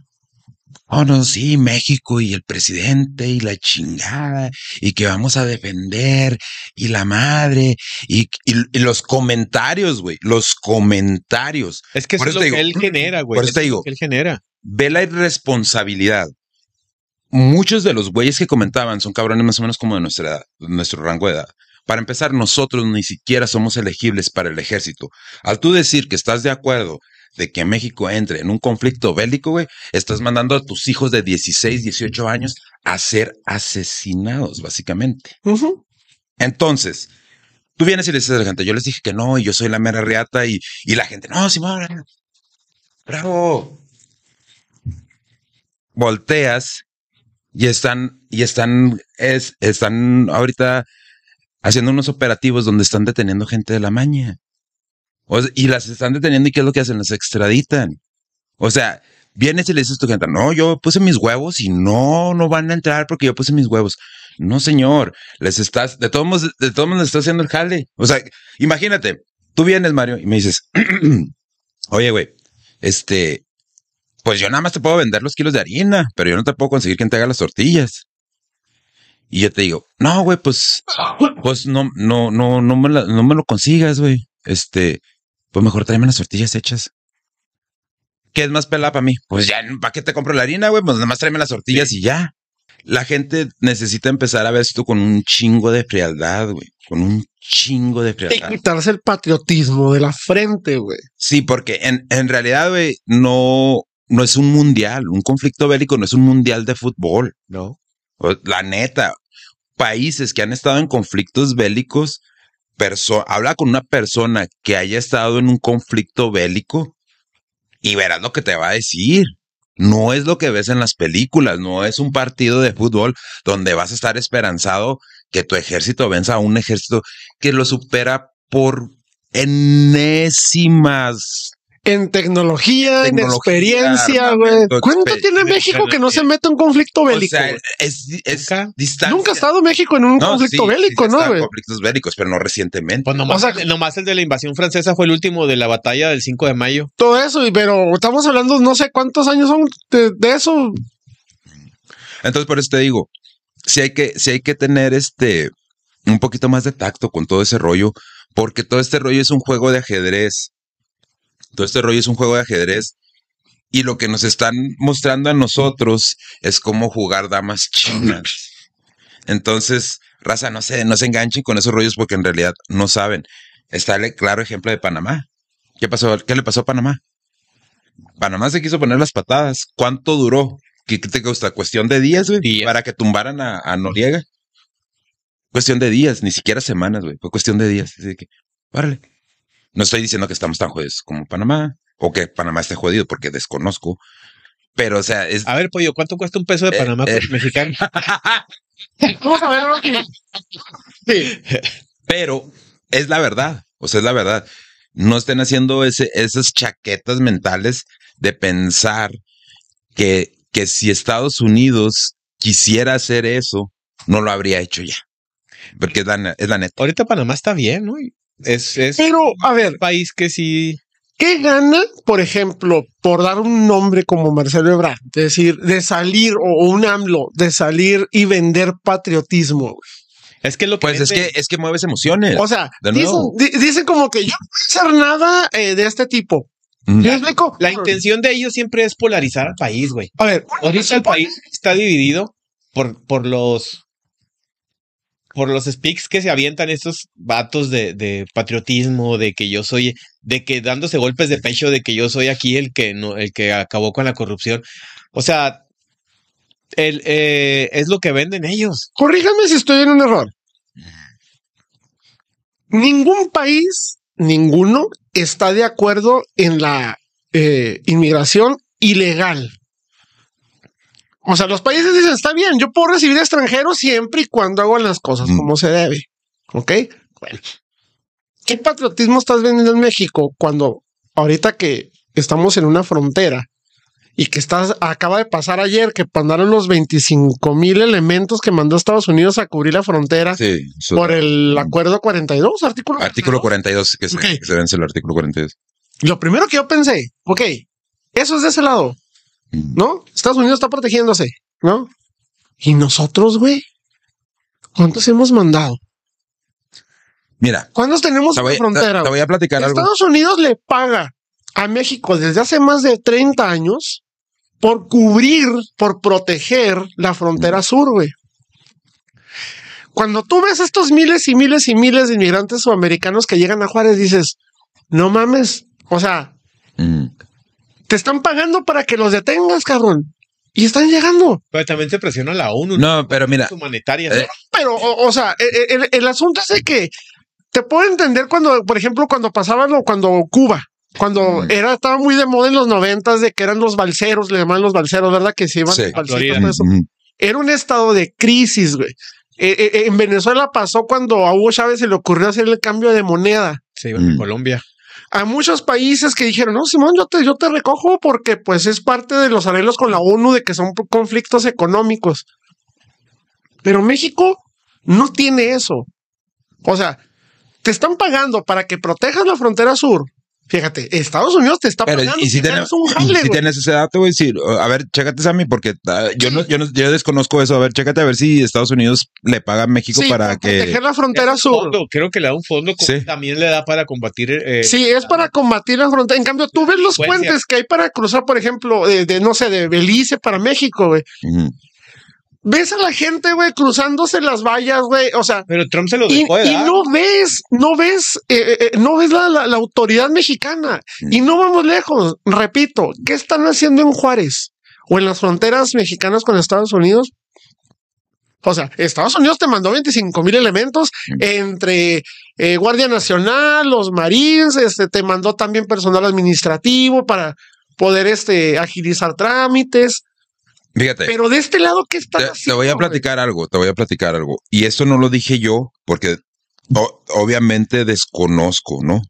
[SPEAKER 5] oh, no, sí, México y el presidente y la chingada y que vamos a defender y la madre y, y- y los comentarios, güey, los comentarios.
[SPEAKER 4] Es que eso es lo que él genera, güey.
[SPEAKER 5] Por eso te digo.
[SPEAKER 4] que él genera.
[SPEAKER 5] ve la irresponsabilidad. Muchos de los güeyes que comentaban son cabrones más o menos como de nuestra edad, de nuestro rango de edad. Para empezar, nosotros ni siquiera somos elegibles para el ejército. Al tú decir que estás de acuerdo de que México entre en un conflicto bélico, güey, estás mandando a tus hijos de 16, 18 años a ser asesinados, básicamente. Entonces, tú vienes y le dices a la gente, yo les dije que no, y yo soy la mera riata, y, y la gente, no, Simón, bravo. Volteas y están, y están, es, están ahorita haciendo unos operativos donde están deteniendo gente de la maña. Y las están deteniendo y ¿qué es lo que hacen? Las extraditan. O sea, vienes y le dices a tu gente, no, yo puse mis huevos y no, no van a entrar porque yo puse mis huevos. No, señor, les estás, de todos de todos modos les estás haciendo el jale. O sea, imagínate, tú vienes, Mario, y me dices, oye, güey, este, pues yo nada más te puedo vender los kilos de harina, pero yo no te puedo conseguir quien te haga las tortillas. Y yo te digo, no, güey, pues, pues no, no, no, no me, la- no me lo consigas, güey. Este, pues mejor tráeme las tortillas hechas. ¿Qué es más pelada para mí? Pues ya, ¿para qué te compro la harina, güey? Pues nada más tráeme las tortillas y ya. La gente necesita empezar a ver esto con un chingo de frialdad, güey. Con un chingo de
[SPEAKER 6] Y
[SPEAKER 5] frialdad.
[SPEAKER 6] quitarse el patriotismo de la frente, güey.
[SPEAKER 5] Sí, porque en, en realidad, güey, no, no es un mundial. Un conflicto bélico no es un mundial de fútbol.
[SPEAKER 4] No.
[SPEAKER 5] La neta, países que han estado en conflictos bélicos, habla con una persona que haya estado en un conflicto bélico y verás lo que te va a decir. No es lo que ves en las películas, no es un partido de fútbol donde vas a estar esperanzado que tu ejército venza a un ejército que lo supera por enésimas
[SPEAKER 6] En tecnología, en experiencia, güey. ¿Cuánto
[SPEAKER 5] exper-
[SPEAKER 6] tiene México que no se mete en un conflicto
[SPEAKER 5] O
[SPEAKER 6] bélico?
[SPEAKER 5] sea,
[SPEAKER 6] güey?
[SPEAKER 5] es, es
[SPEAKER 4] Nunca.
[SPEAKER 5] distancia.
[SPEAKER 6] Nunca ha estado México en un
[SPEAKER 5] No,
[SPEAKER 6] conflicto
[SPEAKER 5] sí, sí,
[SPEAKER 6] bélico,
[SPEAKER 5] sí
[SPEAKER 6] ¿no, güey?
[SPEAKER 5] conflictos bélicos, pero no recientemente.
[SPEAKER 4] Pues nomás,
[SPEAKER 6] O sea-
[SPEAKER 4] nomás el de la invasión francesa fue el último de la batalla del 5 de mayo.
[SPEAKER 6] Todo eso, y- pero estamos hablando, no sé cuántos años son de, de eso.
[SPEAKER 5] Entonces, por eso te digo, si hay que, si hay que tener este un poquito más de tacto con todo ese rollo, porque todo este rollo es un juego de ajedrez. Todo este rollo es un juego de ajedrez. Y lo que nos están mostrando a nosotros es cómo jugar damas chinas. Entonces, raza, no se, no se enganchen con esos rollos porque en realidad no saben. Está el claro ejemplo de Panamá. ¿Qué pasó? ¿Qué le pasó a Panamá? Panamá se quiso poner las patadas. ¿Cuánto duró? ¿Qué, qué te gusta? ¿Cuestión de días, güey? Para que tumbaran a, a Noriega. Cuestión de días, ni siquiera semanas, güey. Fue cuestión de días. Así que, párale. No estoy diciendo que estamos tan jodidos como Panamá o que Panamá esté jodido porque desconozco. Pero, o sea, es.
[SPEAKER 4] A ver, pollo, ¿cuánto cuesta un peso de
[SPEAKER 5] Eh,
[SPEAKER 4] Panamá
[SPEAKER 5] eh.
[SPEAKER 4] mexicano?
[SPEAKER 6] Vamos a ver. Sí.
[SPEAKER 5] pero es la verdad. O sea, es la verdad. No estén haciendo ese, esas chaquetas mentales de pensar que, que si Estados Unidos quisiera hacer eso, no lo habría hecho ya. Porque es la, es la neta.
[SPEAKER 4] Ahorita Panamá está bien, ¿no? Es, es
[SPEAKER 6] Pero, a ver,
[SPEAKER 4] un país que sí.
[SPEAKER 6] ¿qué gana, por ejemplo, por dar un nombre como Marcelo Ebrard? Es decir, de salir, o un AMLO, de salir y vender patriotismo. güey?
[SPEAKER 4] Es que lo que
[SPEAKER 5] Pues es que, es que mueves emociones.
[SPEAKER 6] O sea, dicen, di- dicen como que yo no voy a hacer nada eh, de este tipo.
[SPEAKER 5] Mm.
[SPEAKER 6] ¿Me explico?
[SPEAKER 4] la intención de ellos siempre es polarizar al país, güey.
[SPEAKER 6] A ver,
[SPEAKER 4] Ahorita el país está dividido por, por los por los speaks que se avientan estos vatos de, patriotismo, de que yo soy, de que dándose golpes de pecho, de que yo soy aquí el que no, el que acabó con la corrupción. O sea, el, eh, es lo que venden ellos.
[SPEAKER 6] corríjame si estoy en un error. Ningún país, ninguno, está de acuerdo en la eh, inmigración ilegal. O sea, los países dicen, está bien, yo puedo recibir extranjeros siempre y cuando hago las cosas
[SPEAKER 5] Mm.
[SPEAKER 6] como se debe. ¿Ok? Bueno. ¿Qué patriotismo estás vendiendo en México cuando ahorita que estamos en una frontera y que estás, acaba de pasar ayer que mandaron los 25 mil elementos que mandó Estados Unidos a cubrir la frontera
[SPEAKER 5] Sí, eso-
[SPEAKER 6] por el acuerdo 42, artículo
[SPEAKER 5] artículo
[SPEAKER 6] 42?
[SPEAKER 5] 42, que se,
[SPEAKER 6] Ok.
[SPEAKER 5] que se vence el artículo 42.
[SPEAKER 6] Lo primero que yo pensé, ok, eso es de ese lado. ¿No? Estados Unidos está protegiéndose, ¿no? Y nosotros, güey, ¿cuántos hemos mandado?
[SPEAKER 5] Mira,
[SPEAKER 6] ¿Cuántos tenemos
[SPEAKER 5] te
[SPEAKER 6] en la frontera?
[SPEAKER 5] te- voy a platicar algo.
[SPEAKER 6] Estados Unidos le paga a México desde hace más de 30 años por cubrir, por proteger la frontera sur, güey. Cuando tú ves estos miles y miles y miles de inmigrantes sudamericanos que llegan a Juárez, dices, no mames, o sea,
[SPEAKER 5] Mm.
[SPEAKER 6] Te están pagando para que los detengas, cabrón. Y están llegando.
[SPEAKER 4] Pero también se presiona la ONU.
[SPEAKER 5] No, pero mira,
[SPEAKER 4] Humanitaria.
[SPEAKER 5] eh,
[SPEAKER 6] Pero, o, o sea, e- e- el, el asunto es de que te puedo entender cuando, por ejemplo, cuando pasaban lo, cuando Cuba, cuando
[SPEAKER 5] Mm.
[SPEAKER 6] era, estaba muy de moda en los noventas de que eran los balseros, le llamaban los balseros, ¿verdad? Que se iban
[SPEAKER 5] Sí.
[SPEAKER 6] eso.
[SPEAKER 5] mm,
[SPEAKER 6] Era un estado de crisis, güey. Eh, eh, en Venezuela pasó cuando a Hugo Chávez se le ocurrió hacer el cambio de moneda.
[SPEAKER 4] Se iban a
[SPEAKER 5] Mm.
[SPEAKER 4] Colombia.
[SPEAKER 6] A muchos países que dijeron, no, Simón, yo te, yo te recojo porque pues es parte de los arreglos con la ONU de que son conflictos económicos. Pero México no tiene eso. O sea, te están pagando para que protejas la frontera sur. Fíjate, Estados Unidos te está
[SPEAKER 5] Pero
[SPEAKER 6] pagando.
[SPEAKER 5] y si
[SPEAKER 6] un jale,
[SPEAKER 5] si tienes ese dato, güey, sí, a ver, chécate Sammy, porque ah, yo no, yo no, yo desconozco eso. A ver, chécate a ver si Estados Unidos le paga a México
[SPEAKER 6] Sí,
[SPEAKER 5] para que.
[SPEAKER 6] proteger la frontera
[SPEAKER 4] Es
[SPEAKER 6] sur.
[SPEAKER 4] fondo, creo que le da un fondo.
[SPEAKER 5] Sí.
[SPEAKER 4] También le da para combatir. eh,
[SPEAKER 6] Sí, es para combatir la frontera. En cambio, tú ves los puentes que hay para cruzar, por ejemplo, de, de, no sé, de Belice para México, güey. Ves a la gente, güey, cruzándose las vallas, güey. O sea,
[SPEAKER 4] Pero Trump se lo
[SPEAKER 6] y,
[SPEAKER 4] dejó de
[SPEAKER 6] y no ves, no ves, eh, eh, no ves la, la- la autoridad mexicana.
[SPEAKER 5] Mm.
[SPEAKER 6] Y no vamos lejos. Repito, ¿qué están haciendo en Juárez o en las fronteras mexicanas con Estados Unidos? O sea, Estados Unidos te mandó 25 mil elementos
[SPEAKER 5] Mm.
[SPEAKER 6] entre eh, Guardia Nacional, los Marines, este, te mandó también personal administrativo para poder este, agilizar trámites.
[SPEAKER 5] Fíjate.
[SPEAKER 6] Pero de este lado, ¿qué están
[SPEAKER 5] Te, te
[SPEAKER 6] haciendo?
[SPEAKER 5] voy a
[SPEAKER 6] güey?
[SPEAKER 5] platicar algo, te voy a platicar algo. Y esto no lo dije yo porque o- obviamente desconozco, ¿no?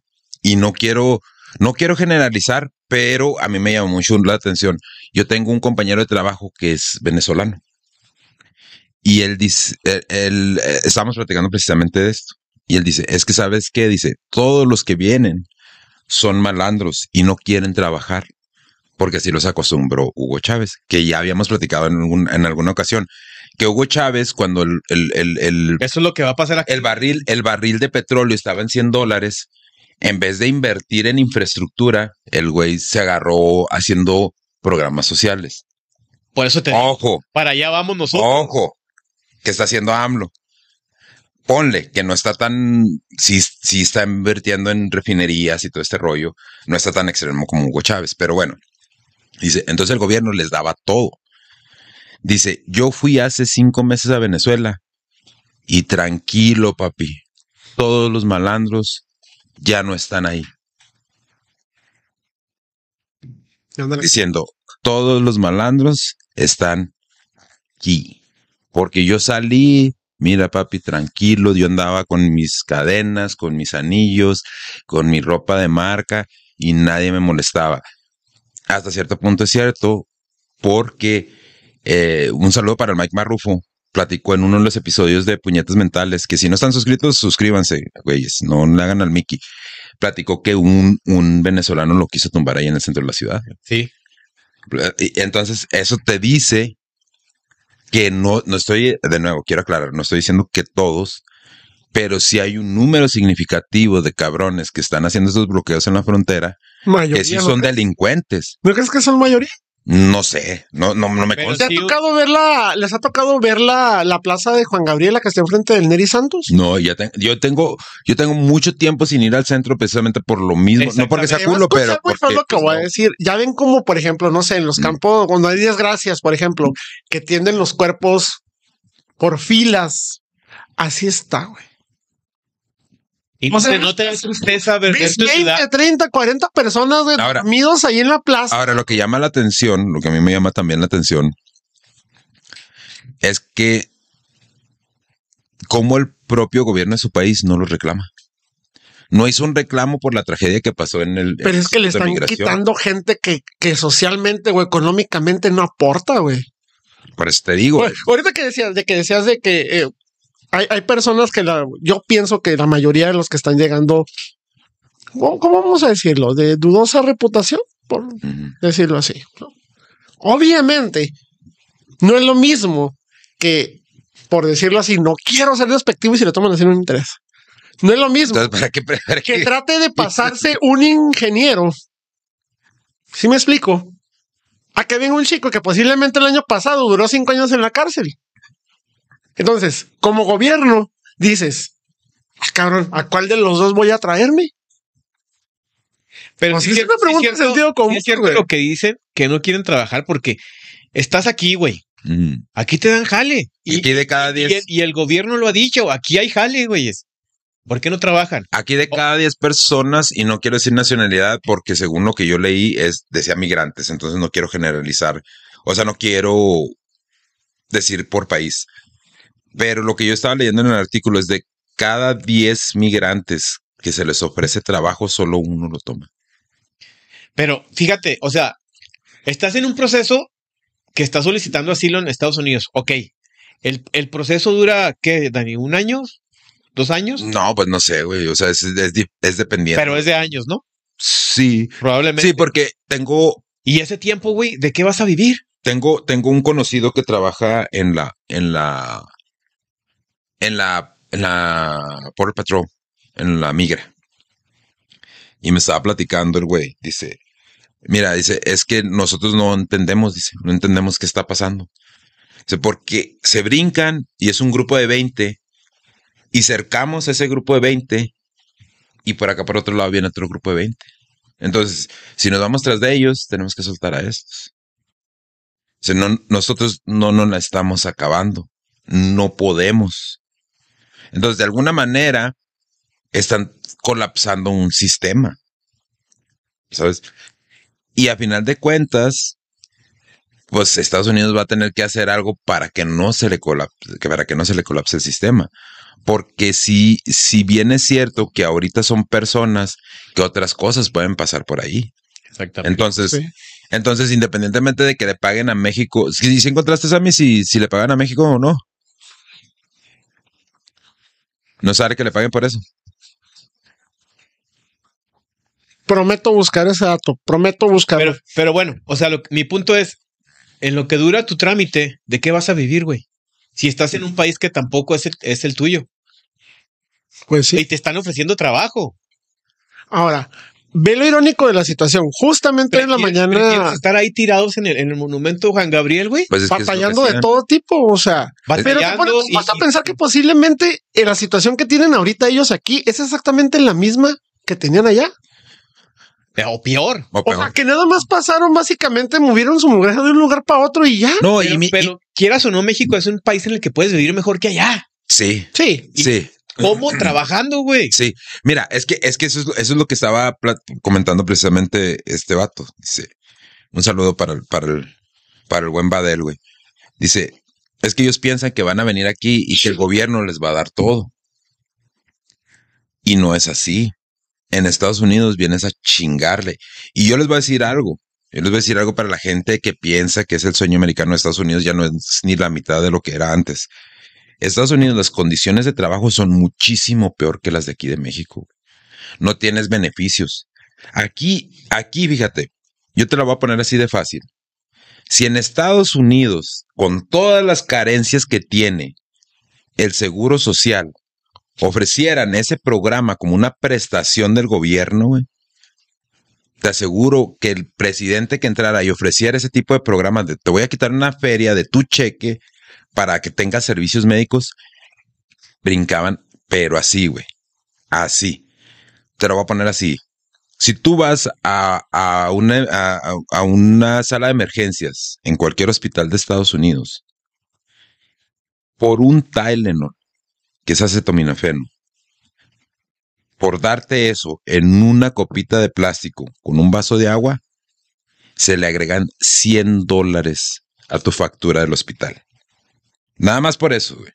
[SPEAKER 5] Y no quiero, no quiero generalizar, pero a mí me llama mucho la atención. Yo tengo un compañero de trabajo que es venezolano. Y él dice, él, él, eh, estamos platicando precisamente de esto. Y él dice, es que sabes qué, dice, todos los que vienen son malandros y no quieren trabajar porque así los acostumbró Hugo Chávez, que ya habíamos platicado en, algún- en alguna ocasión, que Hugo Chávez, cuando el, el, el, el,
[SPEAKER 4] Eso es lo que va a pasar aquí.
[SPEAKER 5] el barril, el barril de petróleo estaba en 100 dólares, en vez de invertir en infraestructura, el güey se agarró haciendo programas sociales.
[SPEAKER 4] Por eso te
[SPEAKER 5] Ojo,
[SPEAKER 4] para allá vamos nosotros.
[SPEAKER 5] ojo, que está haciendo AMLO. Ponle que no está tan, sí, sí está invirtiendo en refinerías y todo este rollo, no está tan extremo como Hugo Chávez, pero bueno, dice, entonces el gobierno les daba todo. Dice, yo fui hace cinco meses a Venezuela y tranquilo, papi, todos los malandros ya no están ahí. Diciendo, todos los malandros están aquí. Porque yo salí, mira papi, tranquilo, yo andaba con mis cadenas, con mis anillos, con mi ropa de marca y nadie me molestaba. Hasta cierto punto es cierto, porque eh, un saludo para el Mike Marrufo. Platicó en uno de los episodios de Puñetas Mentales, que si no están suscritos, suscríbanse, güeyes, no le hagan al Mickey. Platicó que un, un venezolano lo quiso tumbar ahí en el centro de la ciudad.
[SPEAKER 4] Sí.
[SPEAKER 5] Entonces, eso te dice que no, no estoy, de nuevo, quiero aclarar, no estoy diciendo que todos, pero sí hay un número significativo de cabrones que están haciendo esos bloqueos en la frontera,
[SPEAKER 6] Mayoría,
[SPEAKER 5] que sí
[SPEAKER 6] ¿no
[SPEAKER 5] son delincuentes.
[SPEAKER 6] ¿No crees que son mayoría?
[SPEAKER 5] No sé, no, no, no me consta.
[SPEAKER 6] ¿Te ha tocado ver la, les ha tocado ver la, la plaza de Juan Gabriela que está enfrente del Neri Santos?
[SPEAKER 5] No, ya te- yo tengo, yo tengo mucho tiempo sin ir al centro precisamente por lo mismo, no porque sea culo, pero
[SPEAKER 6] muy
[SPEAKER 5] porque,
[SPEAKER 6] lo que
[SPEAKER 5] pues,
[SPEAKER 6] voy a decir. Ya ven como, por ejemplo, no sé, en los
[SPEAKER 5] Mm.
[SPEAKER 6] campos, cuando hay desgracias, por ejemplo, que tienden los cuerpos por filas. Así está, güey.
[SPEAKER 4] Y
[SPEAKER 6] O
[SPEAKER 4] no,
[SPEAKER 6] sea,
[SPEAKER 4] te, no te da tristeza ver, ver
[SPEAKER 6] Ves
[SPEAKER 4] tu
[SPEAKER 6] 20,
[SPEAKER 4] ciudad.
[SPEAKER 6] 30, 40 personas
[SPEAKER 5] Ahora-
[SPEAKER 6] dormidos ahí en la plaza.
[SPEAKER 5] Ahora, lo que llama la atención, lo que a mí me llama también la atención, es que como el propio gobierno de su país no lo reclama. No hizo un reclamo por la tragedia que pasó en el.
[SPEAKER 6] pero
[SPEAKER 5] en
[SPEAKER 6] es que le
[SPEAKER 5] de
[SPEAKER 6] están quitando gente que, que socialmente o económicamente no aporta, güey.
[SPEAKER 5] Por eso te digo.
[SPEAKER 6] Ahorita que decías de que decías de que eh, hay, hay personas que la, yo pienso que la mayoría de los que están llegando, ¿cómo, cómo vamos a decirlo? De dudosa reputación, por decirlo así. ¿no? Obviamente, no es lo mismo que, por decirlo así, no quiero ser despectivo y si lo toman así no me interesa. No es lo mismo
[SPEAKER 5] Entonces, ¿para qué? para
[SPEAKER 6] que trate de pasarse un ingeniero. ¿Sí me explico? A que venga un chico que posiblemente el año pasado duró cinco años en la cárcel. Entonces, como gobierno, dices, "Ah, cabrón, ¿a cuál de los dos voy a traerme?
[SPEAKER 4] Pero
[SPEAKER 6] sea, es una pregunta de sentido común,
[SPEAKER 4] es cierto lo que dicen, que no quieren trabajar porque estás aquí, güey.
[SPEAKER 5] Mm.
[SPEAKER 4] Aquí te dan jale. Y,
[SPEAKER 5] Aquí de cada
[SPEAKER 4] y
[SPEAKER 5] 10
[SPEAKER 4] el, y el gobierno lo ha dicho, aquí hay jale, güeyes. ¿Por qué no trabajan?
[SPEAKER 5] Aquí de cada 10 personas, y no quiero decir nacionalidad, porque según lo que yo leí, es decía migrantes, entonces no quiero generalizar, o sea, no quiero decir por país. Pero lo que yo estaba leyendo en el artículo es de cada 10 migrantes que se les ofrece trabajo, solo uno lo toma.
[SPEAKER 4] Pero fíjate, o sea, estás en un proceso que estás solicitando asilo en Estados Unidos. Ok. El, el proceso dura, ¿qué, Dani? ¿Un año? ¿Dos años?
[SPEAKER 5] No, pues no sé, güey, o sea, es, es, es dependiente.
[SPEAKER 4] Pero es de años, ¿no?
[SPEAKER 5] Sí,
[SPEAKER 4] Probablemente.
[SPEAKER 5] sí, porque tengo,
[SPEAKER 4] Y ese tiempo, güey, ¿de qué vas a vivir?
[SPEAKER 5] tengo, tengo un conocido que trabaja en la, en la, en la, en la Border Patrol, en la migra. Y me estaba platicando el güey, dice, mira, dice, es que nosotros no entendemos, dice, no entendemos qué está pasando. Dice, porque se brincan y es un grupo de 20 y cercamos a ese grupo de 20 y por acá por otro lado viene otro grupo de 20. Entonces, si nos vamos tras de ellos, tenemos que soltar a estos. No- nosotros no nos la estamos acabando. No podemos. Entonces, de alguna manera, están colapsando un sistema. ¿Sabes? Y a final de cuentas, pues Estados Unidos va a tener que hacer algo para que no se le colapse, que para que no se le colapse el sistema. Porque si, si bien es cierto que ahorita son personas, que otras cosas pueden pasar por ahí.
[SPEAKER 4] Exactamente.
[SPEAKER 5] Entonces,
[SPEAKER 6] Sí.
[SPEAKER 5] entonces, independientemente de que le paguen a México, si, si encontraste a mí si, si le pagan a México o no. No sabe que le paguen por eso.
[SPEAKER 6] Prometo buscar ese dato. Prometo buscarlo.
[SPEAKER 4] Pero, pero bueno, o sea, lo- mi punto es, en lo que dura tu trámite, ¿de qué vas a vivir, güey? Si estás en un país que tampoco es el, es el tuyo
[SPEAKER 6] pues sí.
[SPEAKER 4] y te están ofreciendo trabajo.
[SPEAKER 6] Ahora, ve lo irónico de la situación. Justamente en la
[SPEAKER 4] ¿Prefieres-
[SPEAKER 6] mañana
[SPEAKER 4] estar ahí tirados en el, en el monumento Juan Gabriel, güey.
[SPEAKER 5] Pues
[SPEAKER 6] batallando de todo tipo. O sea, pero te
[SPEAKER 4] Batallando
[SPEAKER 6] pones
[SPEAKER 4] y-
[SPEAKER 6] vas a
[SPEAKER 4] y-
[SPEAKER 6] pensar que posiblemente en la situación que tienen ahorita ellos aquí es exactamente la misma que tenían allá.
[SPEAKER 4] O peor.
[SPEAKER 5] O
[SPEAKER 6] sea, que nada más pasaron, básicamente movieron su mugreja de un lugar para otro y ya.
[SPEAKER 5] no,
[SPEAKER 4] Pero,
[SPEAKER 5] y, mi- y-
[SPEAKER 4] pero quieras o no, México es un país en el que puedes vivir mejor que allá.
[SPEAKER 5] sí,
[SPEAKER 6] Sí.
[SPEAKER 5] sí,
[SPEAKER 4] ¿Cómo? Trabajando, güey.
[SPEAKER 5] sí. Mira, es que, es que eso es, lo- eso es lo que estaba comentando precisamente este vato. Dice, un saludo para el, para el, para el buen Badel, güey. Dice, es que ellos piensan que van a venir aquí y que el gobierno les va a dar todo. Y no es así. En Estados Unidos vienes a chingarle. Y yo les voy a decir algo. Yo les voy a decir algo para la gente que piensa que es el sueño americano de Estados Unidos, ya no es ni la mitad de lo que era antes. Estados Unidos, las condiciones de trabajo son muchísimo peor que las de aquí de México. No tienes beneficios. Aquí, aquí, fíjate, yo te la voy a poner así de fácil. Si en Estados Unidos, con todas las carencias que tiene el seguro social, ofrecieran ese programa como una prestación del gobierno, te aseguro que el presidente que entrara y ofreciera ese tipo de programas te voy a quitar una feria de tu cheque para que tengas servicios médicos, brincaban, pero así, güey, así. Te lo voy a poner así. Si tú vas a, una, a una sala de emergencias en cualquier hospital de Estados Unidos, por un Tylenol, que es acetaminofeno, por darte eso en una copita de plástico con un vaso de agua, se le agregan 100 dólares a tu factura del hospital. Nada más por eso, güey.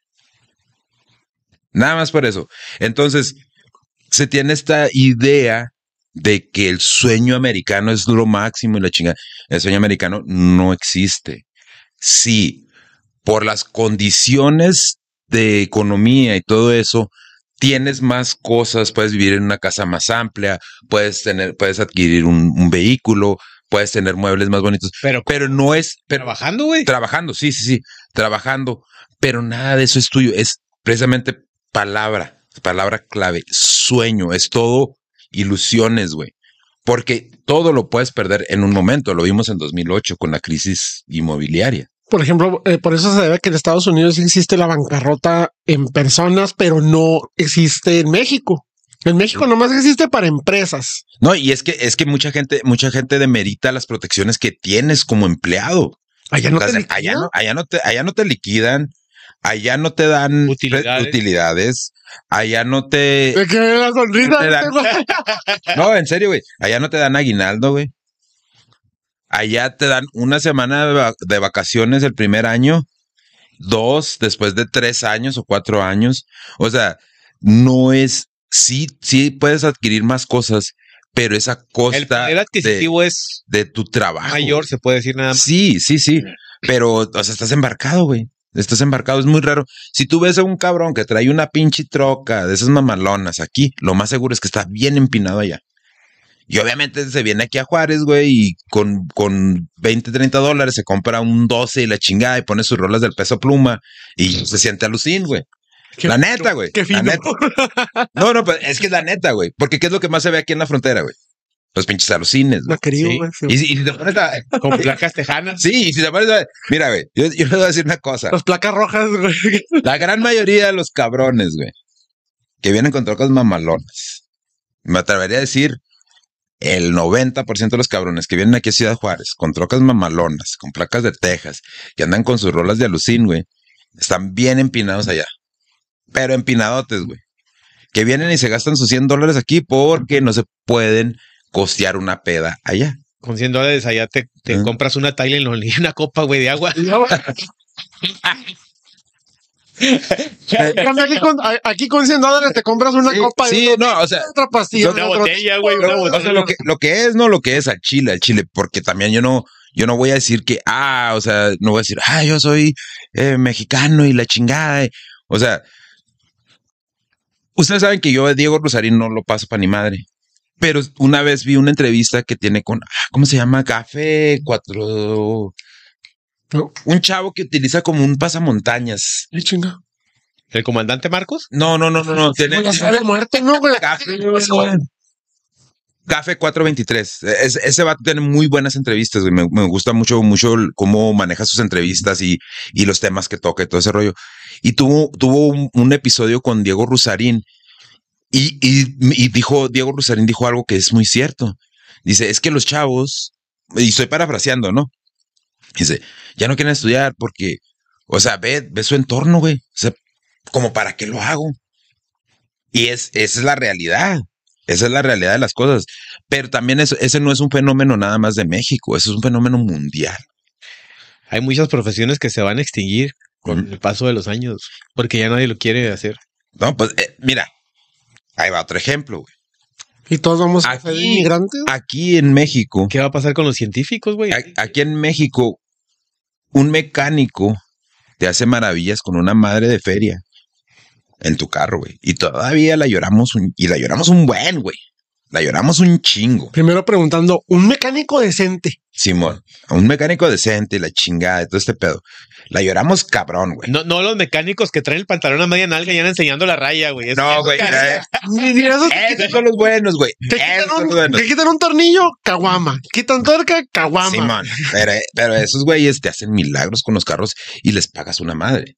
[SPEAKER 5] Nada más por eso. Entonces, se tiene esta idea de que el sueño americano es lo máximo y la chingada. El sueño americano no existe. Sí, por las condiciones de economía y todo eso, tienes más cosas, puedes vivir en una casa más amplia, puedes tener, puedes adquirir un, un vehículo, puedes tener muebles más bonitos,
[SPEAKER 4] Pero,
[SPEAKER 5] pero no es, pero
[SPEAKER 4] trabajando, güey.
[SPEAKER 5] trabajando, sí, sí, sí, trabajando, pero nada de eso es tuyo, es precisamente palabra, palabra clave, sueño, es todo ilusiones, güey. Porque todo lo puedes perder en un momento, lo vimos en 2008 con la crisis inmobiliaria.
[SPEAKER 6] Por ejemplo, eh, por eso se debe que en Estados Unidos existe la bancarrota en personas, pero no existe en México. En México nomás existe para empresas.
[SPEAKER 5] No, y es que es que mucha gente, mucha gente demerita las protecciones que tienes como empleado.
[SPEAKER 6] Allá no
[SPEAKER 5] O sea,
[SPEAKER 6] te
[SPEAKER 5] allá
[SPEAKER 6] liquidan.
[SPEAKER 5] no, allá no te, allá no te liquidan, allá no te dan
[SPEAKER 4] Utilidades.
[SPEAKER 5] utilidades, allá no te,
[SPEAKER 6] De que la sonrisa.
[SPEAKER 5] Te dan- no, en serio, güey, allá no te dan aguinaldo, güey. Allá te dan una semana de, va- de vacaciones el primer año, dos después de tres años o cuatro años. O sea, no es, sí, sí puedes adquirir más cosas, pero esa
[SPEAKER 4] El
[SPEAKER 5] costa de,
[SPEAKER 4] adquisitivo es
[SPEAKER 5] de tu trabajo.
[SPEAKER 4] mayor, se puede decir nada más.
[SPEAKER 5] Sí, sí, sí. Pero, o sea, estás embarcado, güey. Estás embarcado, es muy raro. Si tú ves a un cabrón que trae una pinche troca de esas mamalonas aquí, lo más seguro es que está bien empinado allá. Y obviamente se viene aquí a Juárez, güey, y con, con 20, 30 dólares se compra un 12 y la chingada y pone sus rolas del peso pluma y se siente alucín, güey.
[SPEAKER 6] Qué
[SPEAKER 5] La
[SPEAKER 6] fino,
[SPEAKER 5] neta, güey.
[SPEAKER 6] Qué
[SPEAKER 5] La
[SPEAKER 6] fino.
[SPEAKER 5] neta. No, no, pues es que es la neta, güey. Porque ¿qué es lo que más se ve aquí en la frontera, güey? Los pinches alucines, güey.
[SPEAKER 6] No querido,
[SPEAKER 4] Sí.
[SPEAKER 6] güey. sí.
[SPEAKER 5] Y, si- y si te pones a,
[SPEAKER 4] Con placas tejanas.
[SPEAKER 5] Sí, y si te pones a- Mira, güey, yo, yo le voy a decir una cosa.
[SPEAKER 6] Las placas rojas, güey.
[SPEAKER 5] La gran mayoría de los cabrones, güey, que vienen con trocas mamalonas, me atrevería a decir el 90% de los cabrones que vienen aquí a Ciudad Juárez con trocas mamalonas, con placas de Texas, que andan con sus rolas de alucín, güey, están bien empinados allá. Pero empinadotes, güey. Que vienen y se gastan sus 100 dólares aquí porque no se pueden costear una peda allá.
[SPEAKER 4] Con 100 dólares allá te, te compras una Tylenol y una copa, güey, de agua.
[SPEAKER 6] Aquí con, a- aquí con 100 dólares te compras una
[SPEAKER 5] Sí,
[SPEAKER 6] copa
[SPEAKER 5] sí,
[SPEAKER 6] y
[SPEAKER 5] no, o sea,
[SPEAKER 6] otra pastilla.
[SPEAKER 4] Una
[SPEAKER 6] otro-
[SPEAKER 4] botella, güey,
[SPEAKER 5] o sea, lo que, lo que es, no lo que es al chile, al chile, porque también yo no, yo no voy a decir que, ah, o sea, no voy a decir, ah, yo soy eh, mexicano y la chingada. y- o sea, ustedes saben que yo a Diego Rosarín no lo paso para ni madre. Pero una vez vi una entrevista que tiene con, ah, ¿cómo se llama? Café cuatro. Un chavo que utiliza como un pasamontañas.
[SPEAKER 6] Ay, chinga.
[SPEAKER 4] ¿El comandante Marcos?
[SPEAKER 5] No, no, no, no, no. Tiene,
[SPEAKER 6] sabe muerte, ¿no?
[SPEAKER 5] Café, Café 423. Es- ese vato tiene muy buenas entrevistas. Me, me gusta mucho, mucho cómo maneja sus entrevistas y, y los temas que toca y todo ese rollo. Y tuvo, tuvo un, episodio con Diego Rusarín y, y, y dijo, Diego Rusarín dijo algo que es muy cierto. Dice, es que los chavos, y estoy parafraseando, ¿no? Dice, ya no quieren estudiar porque, o sea, ve, ve su entorno, güey. O sea, como para qué lo hago. Y es, esa es la realidad. Esa es la realidad de las cosas. Pero también eso, ese no es un fenómeno nada más de México, eso es un fenómeno mundial.
[SPEAKER 4] Hay muchas profesiones que se van a extinguir con el paso de los años, porque ya nadie lo quiere hacer.
[SPEAKER 5] No, pues eh, mira, ahí va otro ejemplo. güey.
[SPEAKER 6] Y todos vamos a
[SPEAKER 5] Aquí-
[SPEAKER 6] ser inmigrantes.
[SPEAKER 5] Aquí en México,
[SPEAKER 4] ¿Qué va a pasar con los científicos, güey?
[SPEAKER 5] aquí en México, un mecánico te hace maravillas con una madre de feria en tu carro, güey. Y todavía la lloramos un, y la lloramos un buen, güey. La lloramos un chingo.
[SPEAKER 6] Primero preguntando, un mecánico decente.
[SPEAKER 5] Simón, un mecánico decente, la chingada, de todo este pedo. La lloramos cabrón, güey.
[SPEAKER 4] No, no los mecánicos que traen el pantalón a media nalga y andan enseñando la raya, güey. Es-
[SPEAKER 5] No, güey. eh,
[SPEAKER 6] esos que
[SPEAKER 5] Esos son los buenos, güey.
[SPEAKER 6] que
[SPEAKER 5] Esos
[SPEAKER 6] quitan,
[SPEAKER 5] son
[SPEAKER 6] un,
[SPEAKER 5] los buenos.
[SPEAKER 6] que quitan un tornillo, caguama. Quitan tuerca, caguama.
[SPEAKER 5] Simón. Pero, pero esos güeyes te hacen milagros con los carros y les pagas una madre.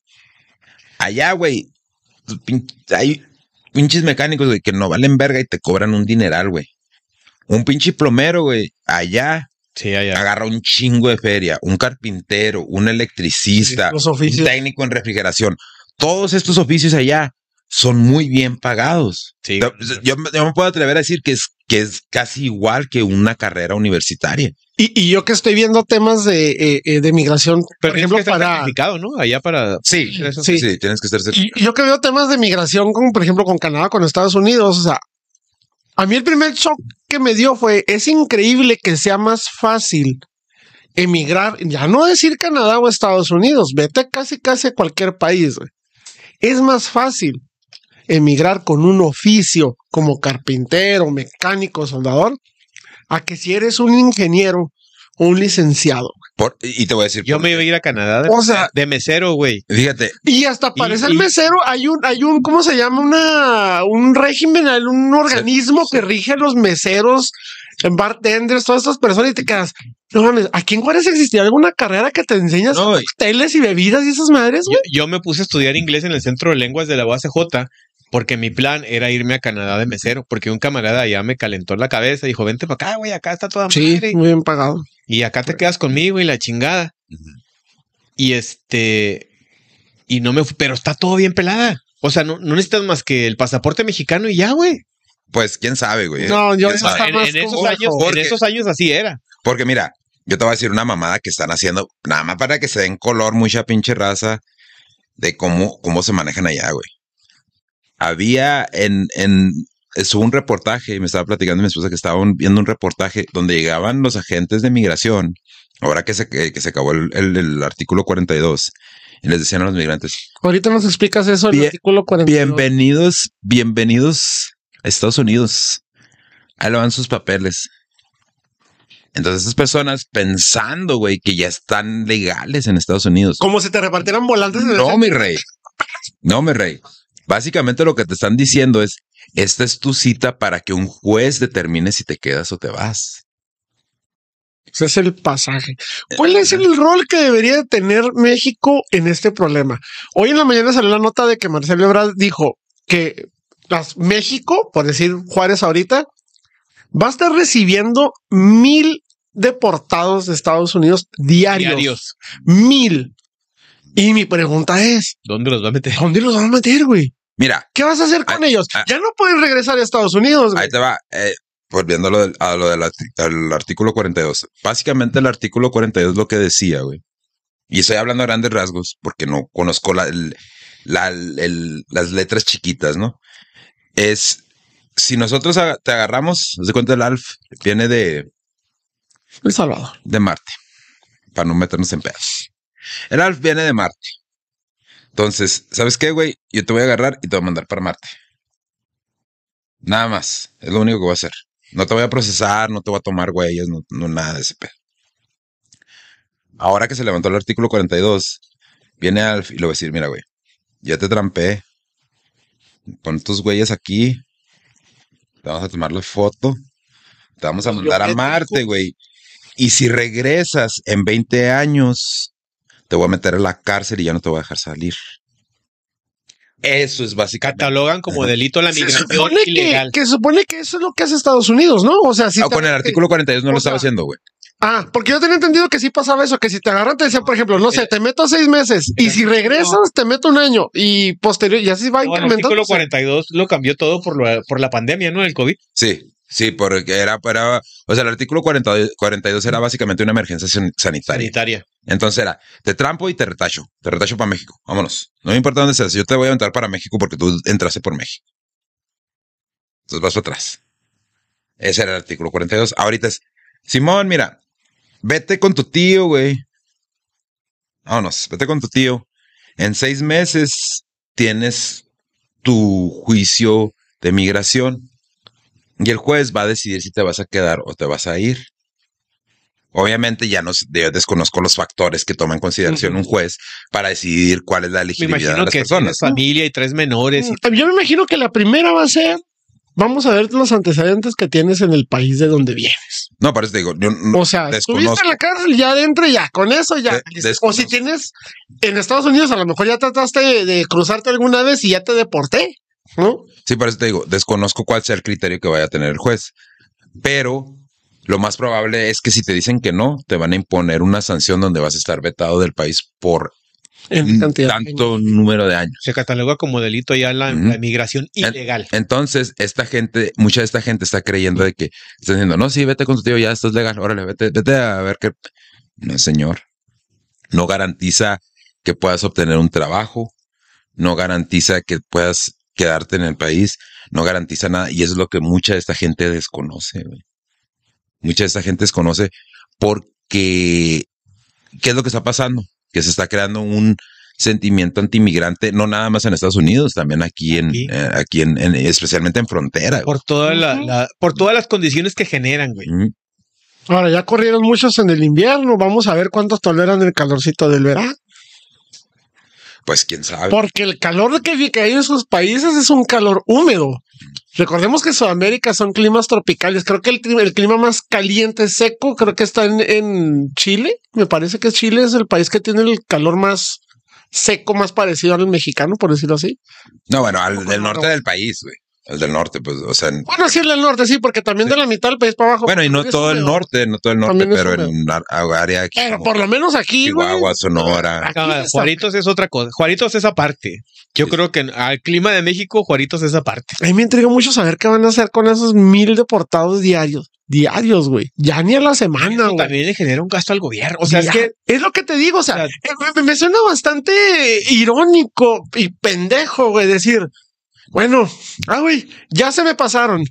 [SPEAKER 5] Allá, güey, hay pinches mecánicos, güey, que no valen verga y te cobran un dineral, güey. Un pinche plomero, güey, allá
[SPEAKER 4] Sí, allá.
[SPEAKER 5] agarra un chingo de feria. Un carpintero, un electricista, un técnico en refrigeración. Todos estos oficios allá son muy bien pagados.
[SPEAKER 4] Sí.
[SPEAKER 5] Yo, yo me- yo me puedo atrever a decir que es, que es casi igual que una carrera universitaria.
[SPEAKER 6] Y, y yo que estoy viendo temas de, eh, eh, de migración,
[SPEAKER 4] Pero
[SPEAKER 6] por ejemplo,
[SPEAKER 4] para
[SPEAKER 6] para.
[SPEAKER 4] certificado, ¿no? Allá para.
[SPEAKER 5] Sí, sí,
[SPEAKER 6] sí.
[SPEAKER 5] tienes que estar cerca.
[SPEAKER 6] Y yo que veo temas de migración, como por ejemplo con Canadá, con Estados Unidos, o sea, a mí el primer shock que me dio fue, es increíble que sea más fácil emigrar, ya no decir Canadá o Estados Unidos, vete casi casi a cualquier país. güey. Es más fácil emigrar con un oficio como carpintero, mecánico, soldador, a que si eres un ingeniero o un licenciado.
[SPEAKER 5] Por- y te voy a decir,
[SPEAKER 4] Yo
[SPEAKER 5] por
[SPEAKER 4] me iba a ir a Canadá de,
[SPEAKER 6] O sea,
[SPEAKER 4] de mesero, güey.
[SPEAKER 5] fíjate,
[SPEAKER 6] Y hasta parece el
[SPEAKER 4] y-
[SPEAKER 6] mesero, hay un, hay un, ¿cómo se llama? Una, un régimen, un organismo que rige a los meseros, bartenders, todas estas personas y te quedas, no mames, aquí en Juárez existía alguna carrera que te enseñas
[SPEAKER 5] No, y-
[SPEAKER 6] cócteles y bebidas y esas madres,
[SPEAKER 4] Yo,
[SPEAKER 6] güey.
[SPEAKER 4] yo me puse a estudiar inglés en el Centro de Lenguas de la UACJ Porque mi plan era irme a Canadá de mesero, porque un camarada allá me calentó la cabeza, dijo, vente para acá, güey, acá está toda
[SPEAKER 6] Sí,
[SPEAKER 4] madre.
[SPEAKER 6] muy bien pagado.
[SPEAKER 4] Y acá te quedas conmigo y la chingada. Y este. Y no me. Pero está todo bien pelada. O sea, no, no necesitas más que el pasaporte mexicano y ya, güey.
[SPEAKER 5] Pues quién sabe, güey.
[SPEAKER 6] No, yo está
[SPEAKER 4] En,
[SPEAKER 6] más
[SPEAKER 4] en esos años, en esos años así era.
[SPEAKER 5] Porque mira, yo te voy a decir una mamada que están haciendo, nada más para que se den color mucha pinche raza de cómo, cómo se manejan allá, güey. Había en, en, es un reportaje, y me estaba platicando mi esposa que estaban viendo un reportaje donde llegaban los agentes de migración, ahora que se, que, que se acabó el, el- el artículo 42, y les decían a los migrantes,
[SPEAKER 6] Ahorita nos explicas eso en el
[SPEAKER 5] Bien-
[SPEAKER 6] artículo 42.
[SPEAKER 5] bienvenidos, bienvenidos a Estados Unidos. Ahí le van sus papeles. Entonces, esas personas pensando, güey, que ya están legales en Estados Unidos.
[SPEAKER 6] Como si te repartieran volantes. en el
[SPEAKER 5] No, mi rey. No, mi rey. Básicamente lo que te están diciendo es, esta es tu cita para que un juez determine si te quedas o te vas.
[SPEAKER 6] Ese es el pasaje. ¿Cuál es el rol que debería de tener México en este problema? Hoy en la mañana salió la nota de que Marcelo Ebrard dijo que las México, por decir Juárez ahorita, va a estar recibiendo mil deportados de Estados Unidos diarios.
[SPEAKER 4] Diarios.
[SPEAKER 6] Mil. Y mi pregunta es,
[SPEAKER 4] ¿Dónde los va a meter?
[SPEAKER 6] ¿a dónde los van a meter, güey?
[SPEAKER 5] Mira,
[SPEAKER 6] ¿Qué vas a hacer con ellos?
[SPEAKER 5] ah.
[SPEAKER 6] Ya no pueden regresar a Estados Unidos. güey.
[SPEAKER 5] Ahí te va. eh, volviendo a lo del, a lo del arti- al artículo 42. Básicamente el artículo 42 lo que decía, güey. Y estoy hablando a grandes rasgos porque no conozco la, el- la- el- las letras chiquitas, ¿no? Es, si nosotros te agarramos, haz de cuenta el ALF, viene de,
[SPEAKER 6] El Salvador.
[SPEAKER 5] de Marte, para no meternos en pedos. El ALF viene de Marte. Entonces, ¿sabes qué, güey? Yo te voy a agarrar y te voy a mandar para Marte. Nada más. Es lo único que voy a hacer. No te voy a procesar, no te voy a tomar huellas, no, no nada de ese pedo. Ahora que se levantó el artículo 42, viene Alf y le va a decir, mira, güey, ya te trampé. Pon tus huellas aquí. Te vamos a tomar la foto. Te vamos a mandar a. Marte, güey. Y si regresas en 20 años, te voy a meter a la cárcel y ya no te voy a dejar salir. Eso es básicamente.
[SPEAKER 4] Catalogan como delito la
[SPEAKER 6] Se
[SPEAKER 4] migración
[SPEAKER 6] supone que,
[SPEAKER 4] ilegal.
[SPEAKER 6] que se supone que eso es lo que hace Estados Unidos, ¿no? O sea, si
[SPEAKER 5] Ah,
[SPEAKER 6] te-
[SPEAKER 5] con el artículo 42 no
[SPEAKER 6] o
[SPEAKER 5] lo estaba haciendo, güey.
[SPEAKER 6] Ah, porque yo tenía entendido que sí pasaba eso, que si te agarran, te decían, por ejemplo, no sé, te meto seis meses y si regresas, te meto un año y posterior, y así va
[SPEAKER 4] No, el
[SPEAKER 6] incrementando.
[SPEAKER 4] artículo 42 lo cambió todo por, lo- por la pandemia, ¿no? El COVID.
[SPEAKER 5] Sí, sí, porque era, era o sea, el artículo 42, 42 era básicamente una emergencia san- sanitaria.
[SPEAKER 4] Sanitaria.
[SPEAKER 5] Entonces era, te trampo y te retacho, te retacho para México, vámonos. No me importa dónde seas, yo te voy a entrar para México porque tú entraste por México. Entonces vas para atrás. Ese era el artículo 42. Ahorita es, Simón, mira, vete con tu tío, güey. Vámonos, vete con tu tío. En seis meses tienes tu juicio de migración y el juez va a decidir si te vas a quedar o te vas a ir. Obviamente ya no yo desconozco los factores que toma en consideración un juez para decidir cuál es la
[SPEAKER 4] Me
[SPEAKER 5] elegibilidad de
[SPEAKER 4] imagino
[SPEAKER 5] las
[SPEAKER 4] que
[SPEAKER 5] personas.
[SPEAKER 4] tienes familia y tres menores. y-
[SPEAKER 6] Yo me imagino que la primera va a ser, vamos a ver los antecedentes que tienes en el país de donde vienes.
[SPEAKER 5] No, por eso te digo, yo no-
[SPEAKER 6] O sea, estuviste en la cárcel ya adentro, ya, con eso ya.
[SPEAKER 5] De-
[SPEAKER 6] o si tienes en Estados Unidos, a lo mejor ya trataste de, de cruzarte alguna vez y ya te deporté, ¿no?
[SPEAKER 5] Sí, por eso te digo, desconozco cuál sea el criterio que vaya a tener el juez. Pero lo más probable es que si te dicen que no, te van a imponer una sanción donde vas a estar vetado del país por tanto número de años.
[SPEAKER 4] Se cataloga como delito ya la, la migración
[SPEAKER 5] En-
[SPEAKER 4] ilegal.
[SPEAKER 5] Entonces, esta gente, mucha de esta gente está creyendo de que están diciendo, no, sí, vete con tu tío, ya estás legal, órale, vete, vete a ver qué. No, señor. No garantiza que puedas obtener un trabajo, no garantiza que puedas quedarte en el país, no garantiza nada. Y eso es lo que mucha de esta gente desconoce. güey. Mucha de esta gente desconoce porque, ¿qué es lo que está pasando? Que se está creando un sentimiento antimigrante, no nada más en Estados Unidos, también aquí en,
[SPEAKER 4] Aquí.
[SPEAKER 5] eh, aquí en, en- especialmente en frontera.
[SPEAKER 4] Por, toda la, por todas las condiciones que generan, güey.
[SPEAKER 6] Ahora ya corrieron muchos en el invierno. Vamos a ver cuántos toleran el calorcito del verano.
[SPEAKER 5] Pues quién sabe.
[SPEAKER 6] Porque el calor que, que hay en sus países es un calor húmedo. Recordemos que Sudamérica son climas tropicales. Creo que el, clima- el clima más caliente, seco, creo que está en, en Chile. Me parece que Chile es el país que tiene el calor más, seco, más parecido al mexicano, por decirlo así.
[SPEAKER 5] No, bueno, al del
[SPEAKER 6] no,
[SPEAKER 5] norte
[SPEAKER 6] no.
[SPEAKER 5] del país, güey. El del norte, pues, o sea, en-
[SPEAKER 6] Bueno, sí, el del norte, sí, porque también de la mitad del país para abajo.
[SPEAKER 5] bueno, y no todo el norte, no todo el norte,
[SPEAKER 6] También
[SPEAKER 5] pero en área aquí,
[SPEAKER 6] Pero
[SPEAKER 5] como
[SPEAKER 6] por lo menos aquí, güey.
[SPEAKER 5] Chihuahua, Sonora.
[SPEAKER 6] Aquí
[SPEAKER 4] No. Juaritos es otra cosa. Juaritos es aparte. Yo
[SPEAKER 5] Sí.
[SPEAKER 4] creo que al clima de México, Juaritos es aparte.
[SPEAKER 6] A mí me intriga mucho saber qué van a hacer con esos mil deportados diarios. Diarios, güey. Ya ni a la semana,
[SPEAKER 4] Eso también le genera un gasto al gobierno. O sea, es que
[SPEAKER 6] es lo que te digo, o sea,
[SPEAKER 4] O sea,
[SPEAKER 6] eh, me, me suena bastante irónico y pendejo, güey, decir, bueno, ah, güey, ya se me pasaron.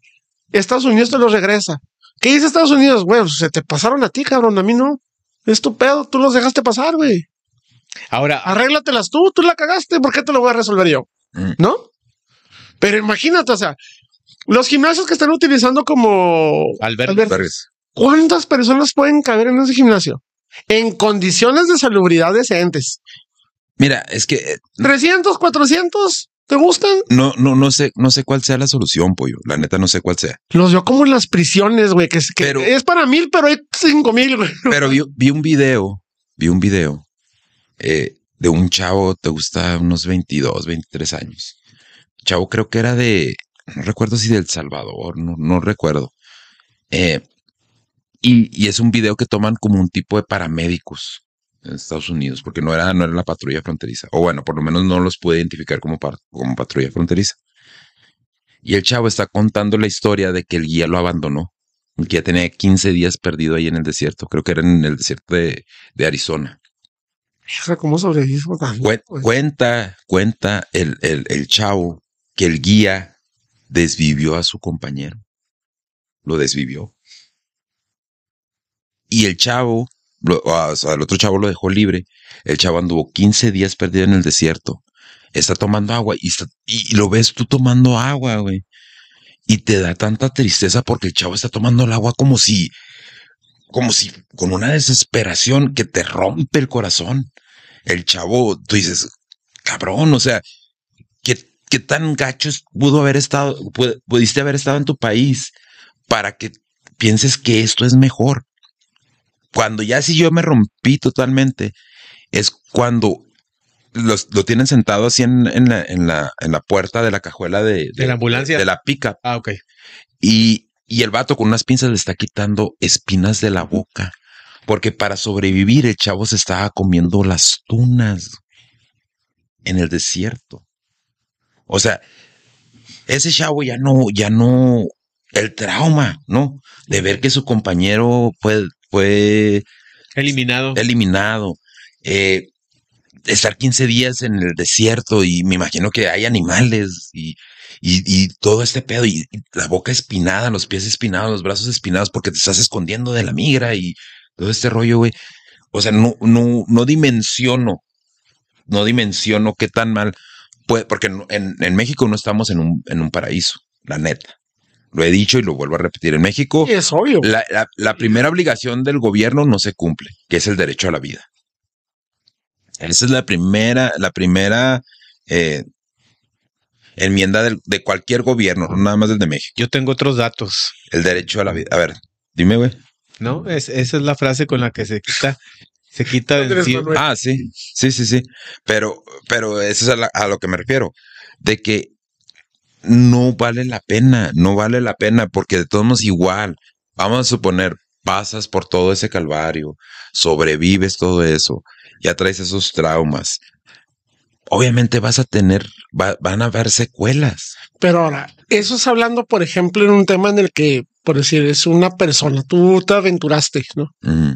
[SPEAKER 6] Estados Unidos te los regresa. ¿Qué dice Estados Unidos? Güey, se te pasaron a ti, cabrón, a mí no. Es tu pedo, tú los dejaste pasar, güey.
[SPEAKER 4] ahora
[SPEAKER 6] Arréglatelas tú, tú la cagaste, ¿por qué te lo voy a resolver yo?
[SPEAKER 5] Mm.
[SPEAKER 6] ¿No? Pero imagínate, o sea, los gimnasios que están utilizando como
[SPEAKER 4] Alberto,
[SPEAKER 6] Alberto,
[SPEAKER 5] Vergas.
[SPEAKER 6] ¿Cuántas personas pueden caber en ese gimnasio? En condiciones de salubridad decentes.
[SPEAKER 5] Mira, es que eh,
[SPEAKER 6] 300, 400, ¿te gustan?
[SPEAKER 5] no, no, no sé, no sé cuál sea la solución, pollo. La neta no sé cuál sea.
[SPEAKER 6] Los veo como en las prisiones, güey, que, es- que
[SPEAKER 5] Pero-
[SPEAKER 6] es para mil, pero hay cinco mil, güey.
[SPEAKER 5] Pero vi, vi un video, vi un video eh, de un chavo, te gusta unos 22, 23 años. Chavo creo que era de, no recuerdo si del Salvador, no, no recuerdo. Eh, y, y es un video que toman como un tipo de paramédicos en Estados Unidos, porque no era, no era la patrulla fronteriza. O bueno, por lo menos no los puede identificar como, como patrulla fronteriza. Y el chavo está contando la historia de que el guía lo abandonó. El guía tenía 15 días perdido ahí en el desierto. Creo que era en el desierto de, de Arizona.
[SPEAKER 6] O sea, ¿cómo sobrevivo tanto,
[SPEAKER 5] Cuen-
[SPEAKER 6] güey?
[SPEAKER 5] cuenta, cuenta el, el, el chavo que el guía desvivió a su compañero. Lo desvivió. Y el chavo, o sea, el otro chavo lo dejó libre. El chavo anduvo 15 días perdido en el desierto. Está tomando agua y, está- y, lo ves tú tomando agua, güey. Y te da tanta tristeza porque el chavo está tomando el agua como si, como si con una desesperación que te rompe el corazón. El chavo, tú dices, cabrón, o sea, ¿qué, qué tan gachos pudo haber estado, pu- pudiste haber estado en tu país para que pienses que esto es mejor? Cuando ya si yo me rompí totalmente, es cuando los, lo tienen sentado así en, en la, en, la, en la puerta de la cajuela de,
[SPEAKER 4] ¿De la ambulancia?
[SPEAKER 5] De, la pica.
[SPEAKER 4] Ah, ok.
[SPEAKER 5] Y, y el vato con unas pinzas le está quitando espinas de la boca. Porque para sobrevivir el chavo se estaba comiendo las tunas en el desierto. O sea, ese chavo ya no, ya no, el trauma, ¿no? De ver que su compañero fue, fue
[SPEAKER 4] Eliminado.
[SPEAKER 5] eliminado. eh, estar 15 días en el desierto y me imagino que hay animales y, y, y todo este pedo y, y la boca espinada, los pies espinados, los brazos espinados porque te estás escondiendo de la migra y todo este rollo, güey. O sea, no, no, no dimensiono, no dimensiono qué tan mal puede, porque en, en México no estamos en un, en un paraíso, la neta. Lo he dicho y lo vuelvo a repetir. En México,
[SPEAKER 6] Sí, es obvio.
[SPEAKER 5] la, la- la primera obligación del gobierno no se cumple, que es el derecho a la vida. Esa es la primera, la primera eh, enmienda del- de cualquier gobierno, no nada más del de México.
[SPEAKER 4] Yo tengo otros datos,
[SPEAKER 5] El derecho a la vida. A ver, dime, güey.
[SPEAKER 4] ¿no? Es, esa es la frase con la que se quita, se quita de
[SPEAKER 6] Andrés
[SPEAKER 4] encima.
[SPEAKER 6] Manuel.
[SPEAKER 5] Ah, sí, sí, sí, sí. Pero, pero eso es a, la- a lo que me refiero. De que no vale la pena, no vale la pena, porque de todos modos igual. Vamos a suponer, pasas por todo ese calvario, sobrevives todo eso, ya traes esos traumas. Obviamente vas a tener, va- van a haber secuelas.
[SPEAKER 6] Pero ahora, eso es hablando, por ejemplo, en un tema en el que, por decir, es una persona, tú te aventuraste, ¿no?
[SPEAKER 5] Mm,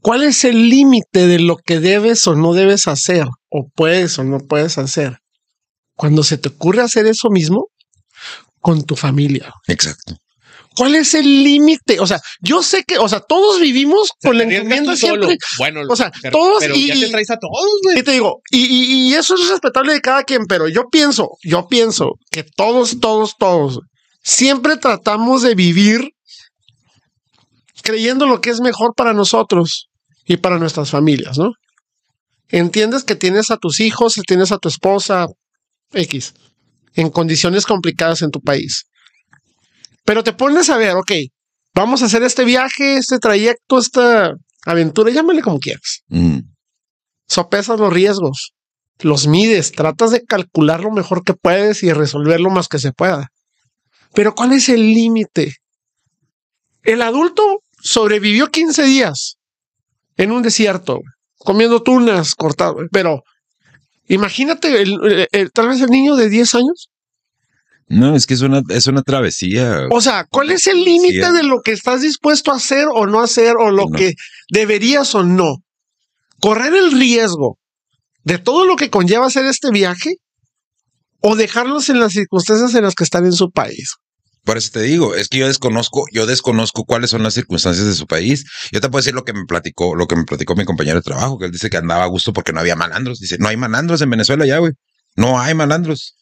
[SPEAKER 6] ¿Cuál es el límite de lo que debes o no debes hacer? O puedes o no puedes hacer. Cuando se te ocurre hacer eso mismo con tu familia.
[SPEAKER 5] exacto.
[SPEAKER 6] ¿Cuál es el límite? O sea, yo sé que, o sea, todos vivimos con la encomienda
[SPEAKER 4] solo. Bueno,
[SPEAKER 6] O sea,
[SPEAKER 4] pero-
[SPEAKER 6] todos
[SPEAKER 4] pero
[SPEAKER 6] y-
[SPEAKER 4] ya te traes a todos, güey.
[SPEAKER 6] Y te digo, y, y- y eso es respetable de cada quien, pero yo pienso, yo pienso que todos, todos, todos, siempre tratamos de vivir creyendo lo que es mejor para nosotros y para nuestras familias, ¿no? Entiendes que tienes a tus hijos, tienes a tu esposa X en condiciones complicadas en tu país. Pero te pones a ver, ok, vamos a hacer este viaje, este trayecto, esta aventura, llámale como quieras
[SPEAKER 5] Mm,
[SPEAKER 6] sopesas los riesgos. los mides, tratas de calcular lo mejor que puedes y resolver lo más que se pueda. Pero ¿cuál es el límite? El adulto sobrevivió 15 días en un desierto, comiendo tunas cortadas, pero imagínate el- el- el- tal vez el niño de 10 años.
[SPEAKER 5] No, es que es una, es una travesía.
[SPEAKER 6] O sea, ¿cuál es el límite de lo que estás dispuesto a hacer o no hacer o lo
[SPEAKER 5] No.
[SPEAKER 6] que deberías o no? Correr el riesgo de todo lo que conlleva hacer este viaje o dejarlos en las circunstancias en las que están en su país.
[SPEAKER 5] Por eso te digo, es que yo desconozco, yo desconozco cuáles son las circunstancias de su país. Yo te puedo decir lo que me platicó, lo que me platicó mi compañero de trabajo, que él dice que andaba a gusto porque no había malandros. Dice, no hay malandros en Venezuela ya, güey. No hay malandros.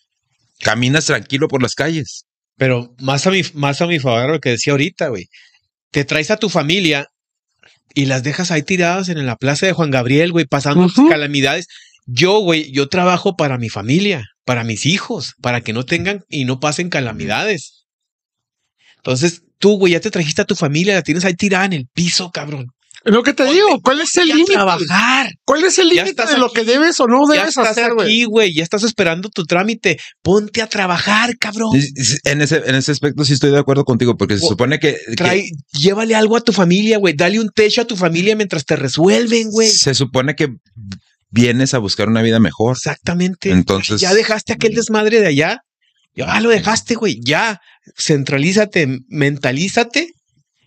[SPEAKER 5] Caminas tranquilo por las calles.
[SPEAKER 4] Pero más a mi, más a mi favor lo que decía ahorita, güey. Te traes a tu familia y las dejas ahí tiradas en la plaza de Juan Gabriel, güey, pasando calamidades. Yo, güey, yo trabajo para mi familia, para mis hijos, para que no tengan y no pasen calamidades. Entonces, tú, güey, ya te trajiste a tu familia, la tienes ahí tirada en el piso, cabrón.
[SPEAKER 6] Lo que te digo, ¿cuál es el límite?
[SPEAKER 4] trabajar.
[SPEAKER 6] ¿Cuál es el límite
[SPEAKER 4] estás
[SPEAKER 6] de lo
[SPEAKER 4] aquí.
[SPEAKER 6] que debes o no
[SPEAKER 4] Ya
[SPEAKER 6] debes
[SPEAKER 4] estás
[SPEAKER 6] hacer, güey?
[SPEAKER 4] aquí, güey, ya estás esperando tu trámite. Ponte a trabajar, cabrón.
[SPEAKER 5] En ese, en ese aspecto sí estoy de acuerdo contigo, porque se
[SPEAKER 4] O-
[SPEAKER 5] supone que, que
[SPEAKER 4] Trae, llévale algo a tu familia, güey. Dale un techo a tu familia mientras te resuelven, güey.
[SPEAKER 5] se supone que vienes a buscar una vida mejor.
[SPEAKER 4] Exactamente.
[SPEAKER 5] Entonces-
[SPEAKER 4] ya dejaste aquel desmadre de allá. Ya lo dejaste, güey. Ya centralízate, mentalízate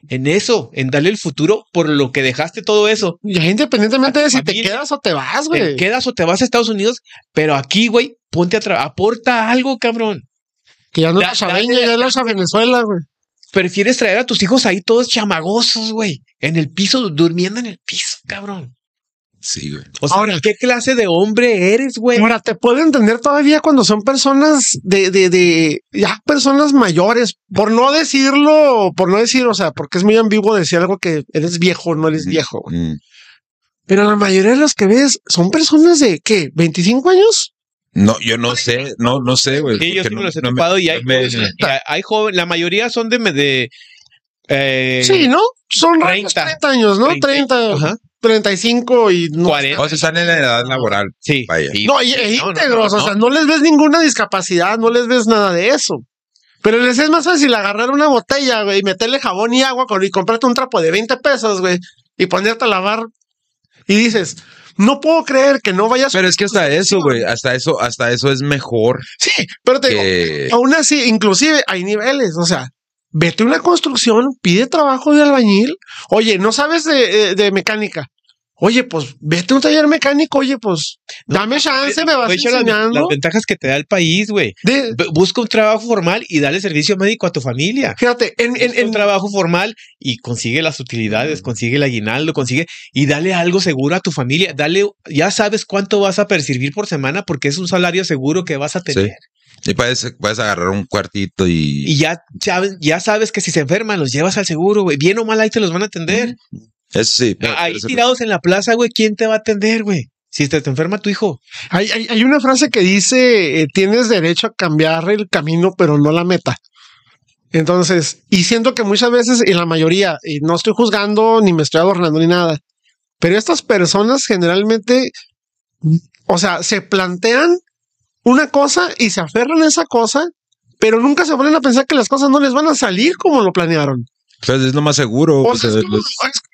[SPEAKER 4] en eso, en darle el futuro por lo que dejaste todo eso.
[SPEAKER 6] Ya independientemente de si te quedas o te vas,
[SPEAKER 4] Te
[SPEAKER 6] güey.
[SPEAKER 4] quedas o te vas a Estados Unidos, pero aquí, güey, ponte a trabajar. Aporta algo, cabrón.
[SPEAKER 6] Que ya no
[SPEAKER 4] Da-
[SPEAKER 6] es a
[SPEAKER 4] dale-
[SPEAKER 6] ya es a Venezuela, güey.
[SPEAKER 4] Prefieres traer a tus hijos ahí todos chamagosos, güey. En el piso, durmiendo en el piso, cabrón.
[SPEAKER 5] Sí, güey.
[SPEAKER 4] O sea,
[SPEAKER 6] Ahora-
[SPEAKER 4] ¿qué clase de hombre eres, güey?
[SPEAKER 6] Ahora, te puedo entender todavía cuando son personas de, de, de, ya personas mayores, por no decirlo, por no decir, o sea, porque es muy ambiguo decir algo que eres viejo, no eres viejo, güey.
[SPEAKER 5] Mm.
[SPEAKER 6] Pero la mayoría de los que ves son personas de, ¿qué? ¿25 años?
[SPEAKER 5] No, yo no sé, no, no sé, güey.
[SPEAKER 4] Sí, yo sí
[SPEAKER 5] no-
[SPEAKER 4] me los he
[SPEAKER 5] no me-
[SPEAKER 4] y hay,
[SPEAKER 5] me-
[SPEAKER 4] jóvenes- hay- jóvenes, la mayoría son de, de eh,
[SPEAKER 6] Sí, ¿no? Son rangos
[SPEAKER 4] 30.
[SPEAKER 6] 30 años, ¿no?
[SPEAKER 4] 30,
[SPEAKER 6] 30,
[SPEAKER 4] ajá,
[SPEAKER 6] 35 y no.
[SPEAKER 4] 40.
[SPEAKER 5] O sea, están en la edad laboral.
[SPEAKER 4] Sí.
[SPEAKER 5] Vaya.
[SPEAKER 4] Y-
[SPEAKER 6] No, y, e
[SPEAKER 4] no,
[SPEAKER 6] íntegros,
[SPEAKER 4] no,
[SPEAKER 6] o sea,
[SPEAKER 4] no.
[SPEAKER 6] no les ves ninguna discapacidad, no les ves nada de eso. Pero les es más fácil agarrar una botella, güey, y meterle jabón y agua con, y comprarte un trapo de 20 pesos, güey, y ponerte a lavar. Y dices, no puedo creer que no vayas.
[SPEAKER 5] Pero es que hasta eso, güey, hasta eso, hasta eso es mejor
[SPEAKER 6] Sí, pero te digo, aún así, inclusive hay niveles, o sea, vete a una construcción, pide trabajo de albañil. Oye, no sabes de, eh, de mecánica. Oye, pues vete a un taller mecánico, oye, pues dame chance, me vas
[SPEAKER 4] hecho, las, las
[SPEAKER 6] enseñando.
[SPEAKER 4] ventajas que te da el país, güey. Busca un trabajo formal y dale servicio médico a tu familia.
[SPEAKER 6] fíjate, en,
[SPEAKER 4] un
[SPEAKER 6] en,
[SPEAKER 4] trabajo formal y consigue las utilidades, consigue el aguinaldo, consigue y dale algo seguro a tu familia. Dale, ya sabes cuánto vas a percibir por semana porque es un salario seguro que vas a tener.
[SPEAKER 5] y puedes, puedes agarrar un cuartito y,
[SPEAKER 4] Y ya ya sabes que si se enferman los llevas al seguro, güey. Bien o mal ahí te los van a atender.
[SPEAKER 5] Eso sí. pero-
[SPEAKER 4] Ahí
[SPEAKER 5] pero eso-
[SPEAKER 4] tirados en la plaza, güey, ¿quién te va a atender, güey? Si te, te enferma tu hijo.
[SPEAKER 6] Hay, hay, hay una frase que dice, eh, tienes derecho a cambiar el camino, pero no la meta. Entonces, y siento que muchas veces, y la mayoría, y no estoy juzgando, ni me estoy adornando, ni nada, pero estas personas generalmente, o sea, se plantean una cosa y se aferran a esa cosa, pero nunca se ponen a pensar que las cosas no les van a salir como lo planearon.
[SPEAKER 5] Pues es lo más seguro.
[SPEAKER 6] O sea, es como-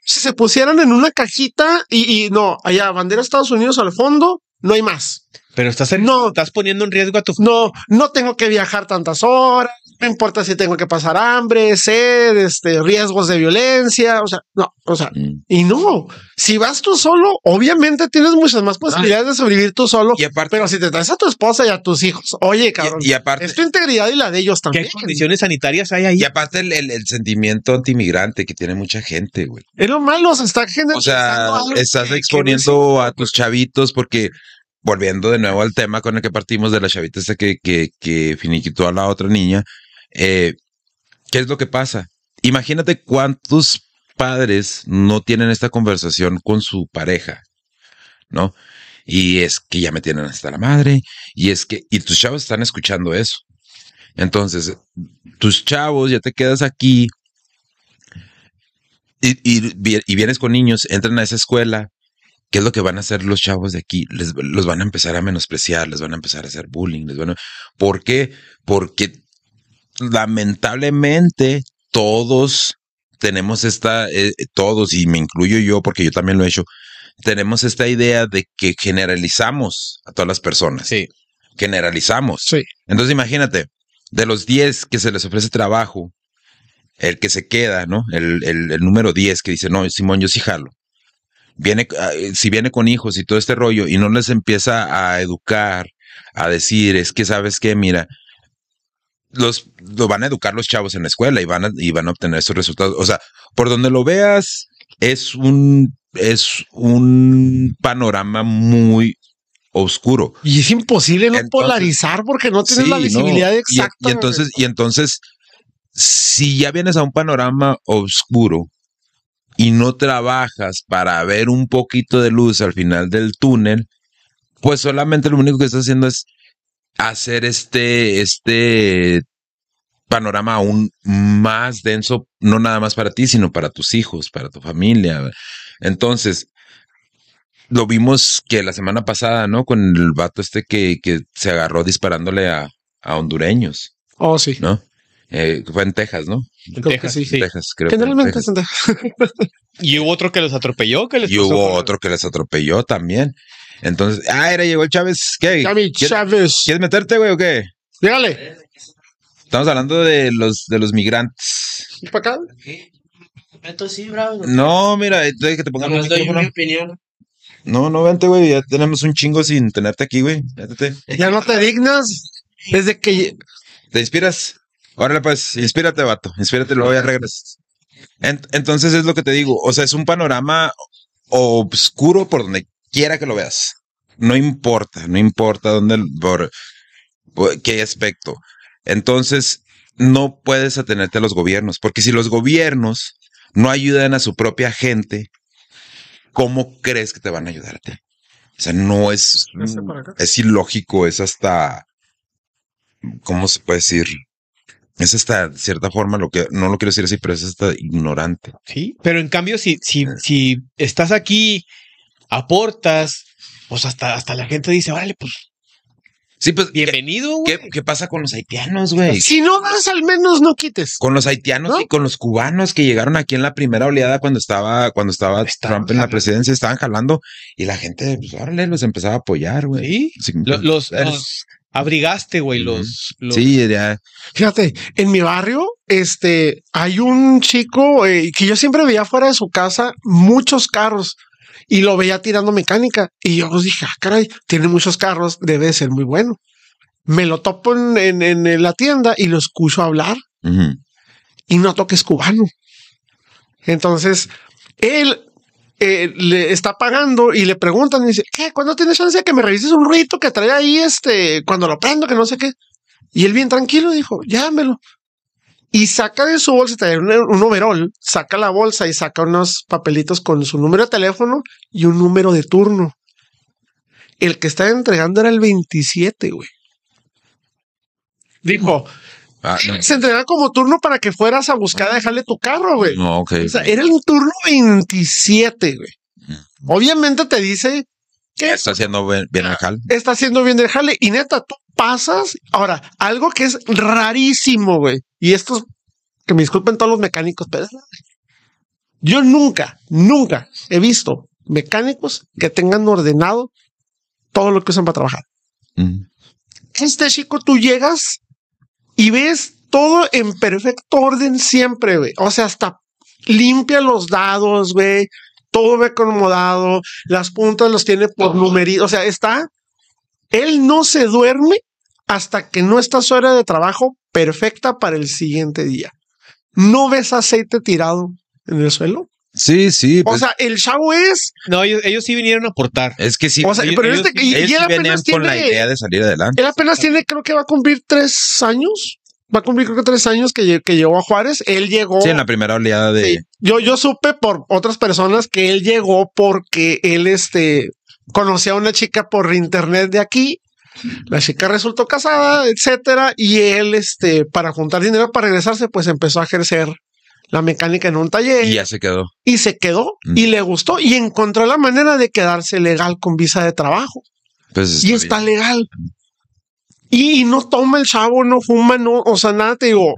[SPEAKER 6] si se pusieran en una cajita y, y no, allá, bandera Estados Unidos al fondo, no hay más.
[SPEAKER 4] Pero estás, en-
[SPEAKER 6] No.
[SPEAKER 4] estás poniendo en riesgo a tu
[SPEAKER 6] No, no tengo que viajar tantas horas, no importa si tengo que pasar hambre, sed, este, riesgos de violencia, o sea, no, o sea,
[SPEAKER 5] Mm.
[SPEAKER 6] y no, si vas tú solo, obviamente tienes muchas más posibilidades de sobrevivir tú solo,
[SPEAKER 5] Y aparte,
[SPEAKER 6] pero si te traes a tu esposa y a tus hijos, oye, cabrón,
[SPEAKER 5] y, y aparte,
[SPEAKER 6] es tu integridad y la de ellos también.
[SPEAKER 4] ¿Qué condiciones sanitarias hay ahí?
[SPEAKER 5] y aparte el, el- el sentimiento antimigrante que tiene mucha gente, güey.
[SPEAKER 6] Es lo malo, se está generando.
[SPEAKER 5] O sea,
[SPEAKER 6] algo
[SPEAKER 5] estás exponiendo a tus chavitos porque, volviendo de nuevo al tema con el que partimos de la chavita esta que, que, que finiquitó a la otra niña, eh, ¿qué es lo que pasa? Imagínate cuántos padres no tienen esta conversación con su pareja, ¿no? Y es que ya me tienen hasta la madre, y es que, y tus chavos están escuchando eso. Entonces, tus chavos, ya te quedas aquí y, y, vi- y vienes con niños, entran a esa escuela ¿qué es lo que van a hacer los chavos de aquí? Les, los van a empezar a menospreciar, les van a empezar a hacer bullying, les van a... ¿Por qué? Porque lamentablemente todos tenemos esta, eh, todos, y me incluyo yo porque yo también lo he hecho, tenemos esta idea de que generalizamos a todas las personas.
[SPEAKER 4] Sí.
[SPEAKER 5] Generalizamos.
[SPEAKER 6] Sí.
[SPEAKER 5] Entonces imagínate, de los 10 que se les ofrece trabajo, el que se queda, ¿no? El, el, el número 10 que dice, no, Simón, yo sí jalo. Viene, ah, si viene con hijos y todo este rollo y no les empieza a educar, a decir, es que sabes qué, mira, los, lo van a educar los chavos en la escuela y van a, y van a obtener esos resultados. O sea, por donde lo veas, es un, es un panorama muy oscuro.
[SPEAKER 6] Y es imposible no
[SPEAKER 5] Entonces-
[SPEAKER 6] polarizar porque no tienes
[SPEAKER 5] Sí,
[SPEAKER 6] la
[SPEAKER 5] no,
[SPEAKER 6] visibilidad
[SPEAKER 5] y-
[SPEAKER 6] exacta.
[SPEAKER 5] Y, entonces, y entonces, si ya vienes a un panorama oscuro y no trabajas para ver un poquito de luz al final del túnel, pues solamente lo único que estás haciendo es hacer este, este panorama aún más denso, no nada más para ti, sino para tus hijos, para tu familia. Entonces, lo vimos que la semana pasada, ¿no? Con el vato este que, que se agarró disparándole a, a hondureños,
[SPEAKER 6] Oh, sí.
[SPEAKER 5] ¿no? Eh, fue en Texas, ¿no?
[SPEAKER 4] En
[SPEAKER 6] Creo que sí.
[SPEAKER 4] sí.
[SPEAKER 5] Texas, creo. que en
[SPEAKER 6] Generalmente
[SPEAKER 5] Texas.
[SPEAKER 6] es
[SPEAKER 4] Y hubo otro que los atropelló, que les
[SPEAKER 5] Y
[SPEAKER 4] pasó
[SPEAKER 5] hubo
[SPEAKER 4] por-
[SPEAKER 5] otro que les atropelló también. Entonces, ah, era, llegó el Chávez. ¿Qué?
[SPEAKER 6] Gaby
[SPEAKER 5] ¿Quieres,
[SPEAKER 6] Chávez.
[SPEAKER 5] quieres meterte, güey, o qué?
[SPEAKER 6] Dígale.
[SPEAKER 5] Estamos hablando de los, de los migrantes.
[SPEAKER 6] ¿Para acá?
[SPEAKER 7] Meto sí, bravo.
[SPEAKER 5] No, mira, entonces que te pongan un
[SPEAKER 7] Nomás doy mi
[SPEAKER 5] micrófono.
[SPEAKER 7] opinión.
[SPEAKER 5] No, no, vente, güey. Ya tenemos un chingo sin tenerte aquí, güey.
[SPEAKER 6] Ya no te dignas. Desde que
[SPEAKER 5] ¿Te inspiras? Órale, pues, inspírate, vato. Inspírate, luego ya regresas. Ent- entonces es lo que te digo. O sea, es un panorama oscuro por donde quiera que lo veas. No importa, no importa dónde, por, por qué aspecto. Entonces, no puedes atenerte a los gobiernos, porque si los gobiernos no ayudan a su propia gente, ¿cómo crees que te van a ayudar a ti? O sea, no es, es ilógico, es hasta, ¿cómo se puede decir? Es hasta, de cierta forma, lo que, no lo quiero decir así, pero es hasta ignorante.
[SPEAKER 4] Sí, pero en cambio, si, si,
[SPEAKER 5] Eh.
[SPEAKER 4] si estás aquí, aportas, pues hasta, hasta la gente dice, órale, pues
[SPEAKER 5] Sí, pues, ¿qué,
[SPEAKER 4] bienvenido, güey.
[SPEAKER 5] qué, qué pasa con los haitianos, güey?
[SPEAKER 6] si no das, al menos no quites.
[SPEAKER 5] Con los haitianos
[SPEAKER 6] ¿No?
[SPEAKER 5] y con los cubanos que llegaron aquí en la primera oleada cuando estaba, cuando estaba
[SPEAKER 4] Estaban
[SPEAKER 5] Trump en la presidencia, estaban jalando y la gente, pues, órale, los empezaba a apoyar, güey.
[SPEAKER 4] Sí,
[SPEAKER 5] Sí,
[SPEAKER 4] Lo- los,
[SPEAKER 5] eres-
[SPEAKER 4] los abrigaste, güey, los, los-
[SPEAKER 5] Sí, ya.
[SPEAKER 6] Fíjate, en mi barrio, este, hay un chico eh, que yo siempre veía fuera de su casa muchos carros y lo veía tirando mecánica. Y yo pues dije, ah, caray, tiene muchos carros, debe de ser muy bueno. Me lo topo en, en- en la tienda y lo escucho hablar y noto que es cubano. Entonces, él eh, le está pagando y le preguntan y dice, ¿qué? ¿Cuándo tienes chance de que me revises un ruido que trae ahí este, cuando lo prendo, que no sé qué? Y él bien tranquilo dijo, llámelo. Y saca de su bolsa, trae un, un overall, saca la bolsa y saca unos papelitos con su número de teléfono y un número de turno. El que estaba entregando era el 27, güey. Dijo,
[SPEAKER 5] Ah, no.
[SPEAKER 6] se entregaba como turno para que fueras a buscar a dejarle tu carro, güey.
[SPEAKER 5] No.
[SPEAKER 6] O sea, era el turno 27, güey. Obviamente te dice que
[SPEAKER 5] Está haciendo bien, bien el
[SPEAKER 6] está haciendo bien el jale. Y neta, tú pasas. Ahora, algo que es rarísimo, güey. Y esto, es- que me disculpen todos los mecánicos, pero yo nunca, nunca he visto mecánicos que tengan ordenado todo lo que usan para trabajar.
[SPEAKER 5] Ujú.
[SPEAKER 6] Este chico, tú llegas y ves todo en perfecto orden siempre, güey. O sea, hasta limpia los dados, güey. Todo ve acomodado. Las puntas los tiene por numerito. O sea, está. Él no se duerme hasta que no está su hora de trabajo perfecta para el siguiente día. No ves aceite tirado en el suelo.
[SPEAKER 5] Sí, sí.
[SPEAKER 6] O
[SPEAKER 5] pues,
[SPEAKER 6] sea, el chavo es.
[SPEAKER 4] No, ellos, ellos sí vinieron a aportar.
[SPEAKER 5] es que sí.
[SPEAKER 6] o sea,
[SPEAKER 4] ellos-
[SPEAKER 6] pero
[SPEAKER 4] ellos
[SPEAKER 6] este, y,
[SPEAKER 5] ellos
[SPEAKER 6] y él
[SPEAKER 5] sí
[SPEAKER 6] apenas
[SPEAKER 5] con la
[SPEAKER 6] tiene-
[SPEAKER 5] idea de salir adelante.
[SPEAKER 6] Él apenas tiene, creo que va a cumplir tres años. Va a cumplir, creo que tres años que, que llegó a Juárez. Él llegó.
[SPEAKER 5] Sí, en la primera oleada de.
[SPEAKER 6] Sí. Yo, yo supe por otras personas que él llegó porque él este, conocía a una chica por internet de aquí. La chica resultó casada, etcétera. Y él, este, para juntar dinero para regresarse, pues empezó a ejercer la mecánica en un taller
[SPEAKER 5] Y ya se quedó.
[SPEAKER 6] y se quedó
[SPEAKER 5] Mm.
[SPEAKER 6] y le gustó y encontró la manera de quedarse legal con visa de trabajo
[SPEAKER 5] Pues
[SPEAKER 6] y
[SPEAKER 5] está bien.
[SPEAKER 6] legal. Y, no toma el chavo, no fuma, no, o sea, nada, te digo,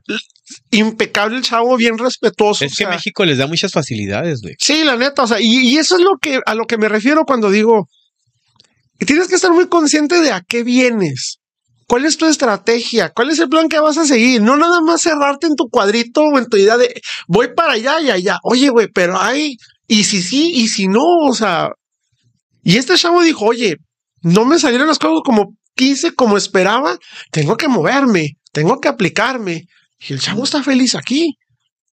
[SPEAKER 6] impecable el chavo, bien respetuoso.
[SPEAKER 4] Es
[SPEAKER 6] o
[SPEAKER 4] que
[SPEAKER 6] sea,
[SPEAKER 4] México les da muchas facilidades, güey.
[SPEAKER 6] Sí, la neta, o sea, y, y eso es lo que a lo que me refiero cuando digo que tienes que estar muy consciente de a qué vienes. ¿Cuál es tu estrategia? ¿Cuál es el plan que vas a seguir? No nada más cerrarte en tu cuadrito o en tu idea de voy para allá y allá. Oye, güey, pero hay, y si sí, y si no, o sea. Y este chavo dijo, oye, no me salieron las cosas como quise, como esperaba. Tengo que moverme, tengo que aplicarme. Y el chavo está feliz aquí.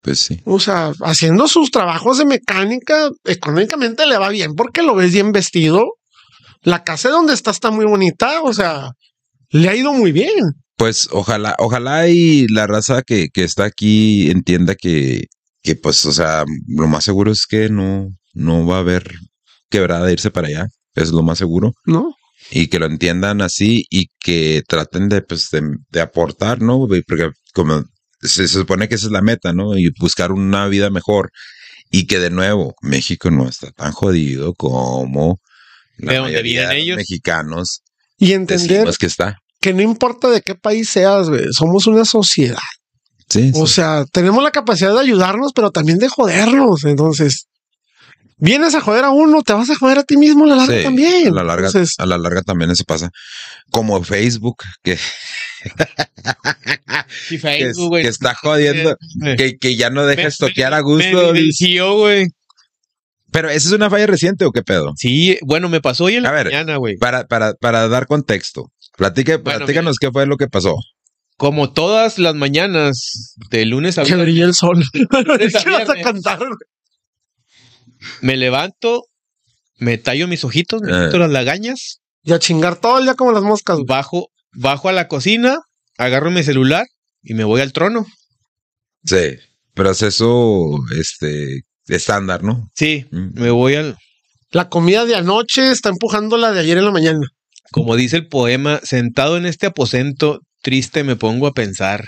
[SPEAKER 5] Pues sí.
[SPEAKER 6] O sea, haciendo sus trabajos de mecánica, económicamente le va bien porque lo ves bien vestido. La casa donde está está muy bonita, o sea, le ha ido muy bien.
[SPEAKER 5] Pues ojalá, ojalá y la raza que, que está aquí entienda que, que pues, o sea, lo más seguro es que no, no va a haber quebrada de irse para allá. Es lo más seguro.
[SPEAKER 6] ¿No?
[SPEAKER 5] y que lo entiendan así y que traten de, pues, de, de aportar, ¿no? Porque como se, se supone que esa es la meta, ¿no? Y buscar una vida mejor. Y que de nuevo, México no está tan jodido como la
[SPEAKER 4] ¿De dónde vienen ellos?
[SPEAKER 5] mexicanos
[SPEAKER 6] Y entender
[SPEAKER 5] que está.
[SPEAKER 6] que no importa de qué país seas, somos una sociedad.
[SPEAKER 5] Sí,
[SPEAKER 6] O
[SPEAKER 5] sí.
[SPEAKER 6] sea, tenemos la capacidad de ayudarnos, pero también de jodernos. Entonces, vienes a joder a uno, te vas a joder a ti mismo a la larga
[SPEAKER 5] Sí,
[SPEAKER 6] también.
[SPEAKER 5] A la larga,
[SPEAKER 6] Entonces,
[SPEAKER 5] a la larga también eso pasa. Como Facebook, que,
[SPEAKER 4] Y
[SPEAKER 5] que,
[SPEAKER 4] Facebook, güey.
[SPEAKER 5] que está jodiendo, que, que ya no deja estoquear a
[SPEAKER 4] me
[SPEAKER 5] gusto. Pero esa es una falla reciente o qué pedo?
[SPEAKER 4] Sí, bueno, me pasó hoy en la
[SPEAKER 5] A ver,
[SPEAKER 4] mañana, güey.
[SPEAKER 5] Para, para, para dar contexto, platique,
[SPEAKER 4] Bueno,
[SPEAKER 5] platícanos qué fue lo que pasó.
[SPEAKER 4] Como todas las mañanas, de lunes a
[SPEAKER 6] que
[SPEAKER 4] viernes,
[SPEAKER 6] brille el sol. ¿Qué vas a cantar? güey?
[SPEAKER 4] me levanto, me tallo mis ojitos, me
[SPEAKER 5] Eh.
[SPEAKER 4] quito las lagañas,
[SPEAKER 6] Y a chingar todo el día como las moscas.
[SPEAKER 4] bajo, bajo a la cocina, agarro mi celular y me voy al trono.
[SPEAKER 5] Sí, proceso este estándar, ¿no?
[SPEAKER 4] Sí,
[SPEAKER 5] Mm.
[SPEAKER 4] me voy al,
[SPEAKER 6] La comida de anoche está empujando la de ayer en la mañana.
[SPEAKER 4] como dice el poema, sentado en este aposento, triste me pongo a pensar.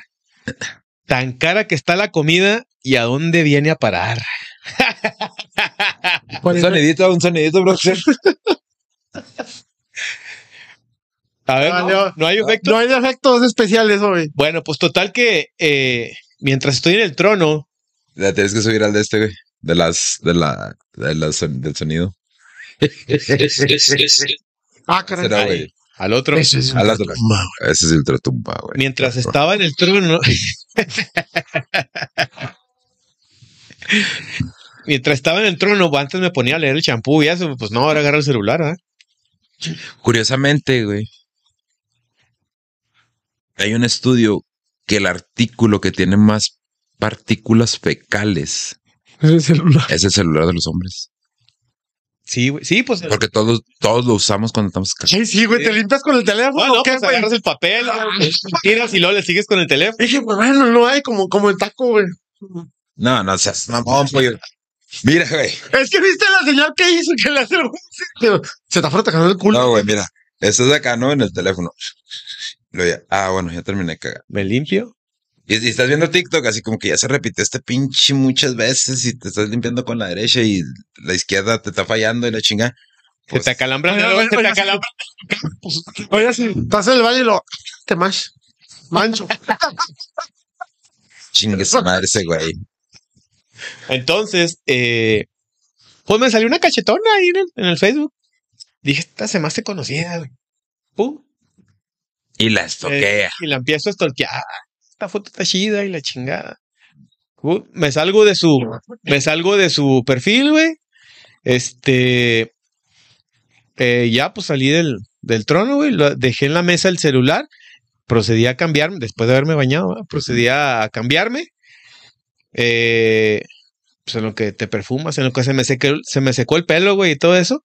[SPEAKER 4] Tan cara que está la comida y a dónde viene a parar.
[SPEAKER 6] ¿Cuál
[SPEAKER 5] Un sonidito, un sonidito, bro.
[SPEAKER 4] A ver, no,
[SPEAKER 6] no.
[SPEAKER 4] no hay efecto.
[SPEAKER 6] No hay efectos especiales hoy.
[SPEAKER 4] Bueno, pues total que eh, mientras estoy en el trono,
[SPEAKER 5] La tienes que subir al de este, güey. De las, de la, de las del sonido.
[SPEAKER 6] Ah, caray.
[SPEAKER 5] Será, güey.
[SPEAKER 4] al otro,
[SPEAKER 6] Ese es
[SPEAKER 5] A la
[SPEAKER 6] un
[SPEAKER 5] otra.
[SPEAKER 6] trauma, güey.
[SPEAKER 5] Ese es el tratumba, güey.
[SPEAKER 4] mientras estaba en el trono, mientras estaba en el trono, antes me ponía a leer el champú y eso, pues no, ahora agarro el celular, ¿ah?
[SPEAKER 5] Curiosamente, güey. Hay un estudio que el artículo que tiene más partículas fecales
[SPEAKER 6] Es el celular.
[SPEAKER 5] es el celular de los hombres.
[SPEAKER 4] Sí, güey. Sí, pues.
[SPEAKER 5] Porque todos, todos lo usamos cuando estamos cagados.
[SPEAKER 6] Ay, sí, güey, te limpias con el teléfono.
[SPEAKER 4] Bueno,
[SPEAKER 6] ¿o qué,
[SPEAKER 4] pues
[SPEAKER 6] güey?
[SPEAKER 4] agarras el papel, güey, tiras y luego le sigues con el teléfono.
[SPEAKER 6] Dije, pues bueno, no hay como, como el taco, güey.
[SPEAKER 5] No, no seas mamón, pollo. Mira, güey.
[SPEAKER 6] Es que viste la señal que hizo que le hace el Pero Se está frotando el culo.
[SPEAKER 5] No, güey, mira. Estás acá, ¿no? En el teléfono. Lo ya- ah, bueno, ya terminé de cagar.
[SPEAKER 4] Me limpio.
[SPEAKER 5] Y, y estás viendo TikTok, así como que ya se repite este pinche muchas veces y te estás limpiando con la derecha y la izquierda te está fallando y la chinga.
[SPEAKER 4] Se te acalambran,
[SPEAKER 6] Oye,
[SPEAKER 4] te
[SPEAKER 6] oye,
[SPEAKER 4] acalambran.
[SPEAKER 6] Oye, sí, estás en el baño y lo. Te mash. Mancho.
[SPEAKER 5] Chingue su madre ese güey.
[SPEAKER 4] Entonces, eh, pues me salió una cachetona ahí en el, en el Facebook. Dije, esta se me hace conocida, güey. Pum.
[SPEAKER 5] Y la
[SPEAKER 4] Eh,
[SPEAKER 5] estoquea.
[SPEAKER 4] y la empiezo a stalkear. Esta foto está chida y la chingada. Me salgo de su, me salgo de su perfil, güey. Este, eh, ya pues salí del, del trono, güey. Dejé en la mesa el celular. Procedí a cambiarme, después de haberme bañado, procedí a cambiarme. Eh, pues en lo que te perfumas, en lo que se me se me secó el pelo, güey, y todo eso.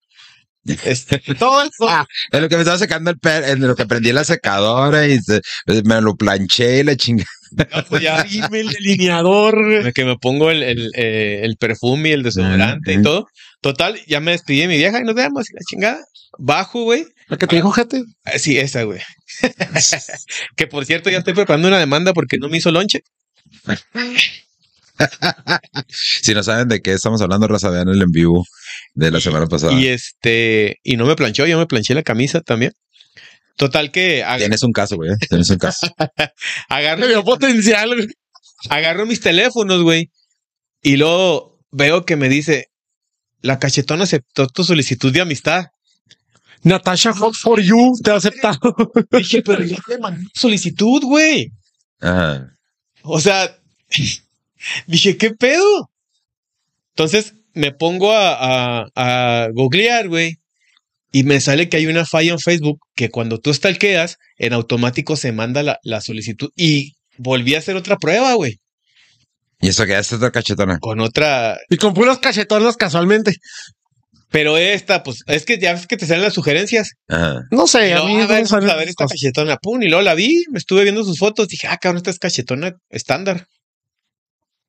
[SPEAKER 4] Este, todo eso.
[SPEAKER 5] En lo que me estaba secando el pelo, en lo que prendí la secadora y se- me lo planché y la chinga.
[SPEAKER 4] No, pues ya dime el delineador. Que me pongo el, el, eh, el perfume y el desodorante y todo. Total, ya me despedí de mi vieja y nos vemos y la chingada. Bajo, güey.
[SPEAKER 6] La que te dijo, gente.
[SPEAKER 4] Ah, Sí, esa, güey. que por cierto, ya estoy preparando una demanda porque no me hizo lonche.
[SPEAKER 5] Si no saben de qué estamos hablando, raza, vean el en vivo de la semana pasada.
[SPEAKER 4] Y este, y no me planchó, yo me planché la camisa también. Total que
[SPEAKER 5] Tienes un caso, güey. ¿eh? Tienes un caso.
[SPEAKER 4] agarro,
[SPEAKER 6] Le vio potencial, güey.
[SPEAKER 4] agarro mis teléfonos, güey. Y luego veo que me dice, la cachetona aceptó tu solicitud de amistad.
[SPEAKER 6] Natasha Hot for You te ha aceptado.
[SPEAKER 4] Dije, pero ya te mandé solicitud, güey.
[SPEAKER 5] Ajá.
[SPEAKER 4] O sea, dije, ¿qué pedo? Entonces me pongo a, a, a googlear, güey. Y me sale que hay una falla en Facebook que cuando tú stalkeas, en automático se manda la, la solicitud. Y volví a hacer otra prueba, güey.
[SPEAKER 5] Y eso que esta otra cachetona.
[SPEAKER 4] Con otra.
[SPEAKER 6] Y con puros cachetonas casualmente.
[SPEAKER 4] Pero esta, pues, es que ya ves que te salen las sugerencias.
[SPEAKER 5] Ajá.
[SPEAKER 6] No sé, a mí
[SPEAKER 4] a
[SPEAKER 6] no
[SPEAKER 4] ver, a ver esta
[SPEAKER 6] cosas.
[SPEAKER 4] cachetona. Pum, y luego la vi, me estuve viendo sus fotos. Dije, ah, cabrón, esta es cachetona estándar.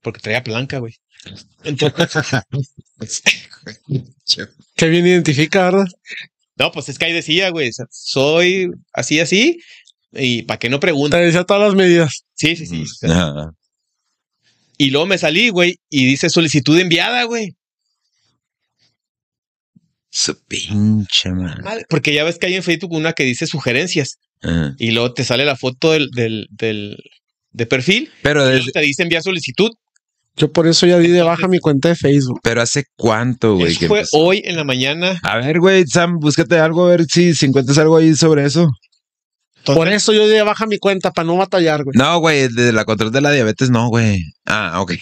[SPEAKER 4] Porque traía blanca, güey. Entonces,
[SPEAKER 6] Qué bien identifica, ¿verdad?
[SPEAKER 4] no, pues es que ahí decía, güey, soy así, así. Y para que no
[SPEAKER 6] Te
[SPEAKER 4] pregunten.
[SPEAKER 6] decía todas las medidas.
[SPEAKER 4] Sí, sí, sí. o sea,
[SPEAKER 5] Ajá.
[SPEAKER 4] Y luego me salí, güey, y dice solicitud enviada, güey.
[SPEAKER 5] Su pinche madre.
[SPEAKER 4] Porque ya ves que hay en Facebook una que dice sugerencias.
[SPEAKER 5] Ajá.
[SPEAKER 4] Y luego te sale la foto del, del, del de perfil.
[SPEAKER 5] Pero,
[SPEAKER 4] Y
[SPEAKER 5] desde-
[SPEAKER 4] luego te dice enviar solicitud.
[SPEAKER 6] Yo por eso ya di de baja mi cuenta de Facebook.
[SPEAKER 5] pero hace cuánto, güey.
[SPEAKER 4] Eso
[SPEAKER 5] que
[SPEAKER 4] fue
[SPEAKER 5] empezó?
[SPEAKER 4] hoy en la mañana.
[SPEAKER 5] A ver, güey, Sam, búscate algo, a ver si, si encuentras algo ahí sobre eso.
[SPEAKER 6] Por eso yo di de baja mi cuenta, para no batallar, güey.
[SPEAKER 5] No, güey, de la control de la diabetes, no, güey. Ah, ok.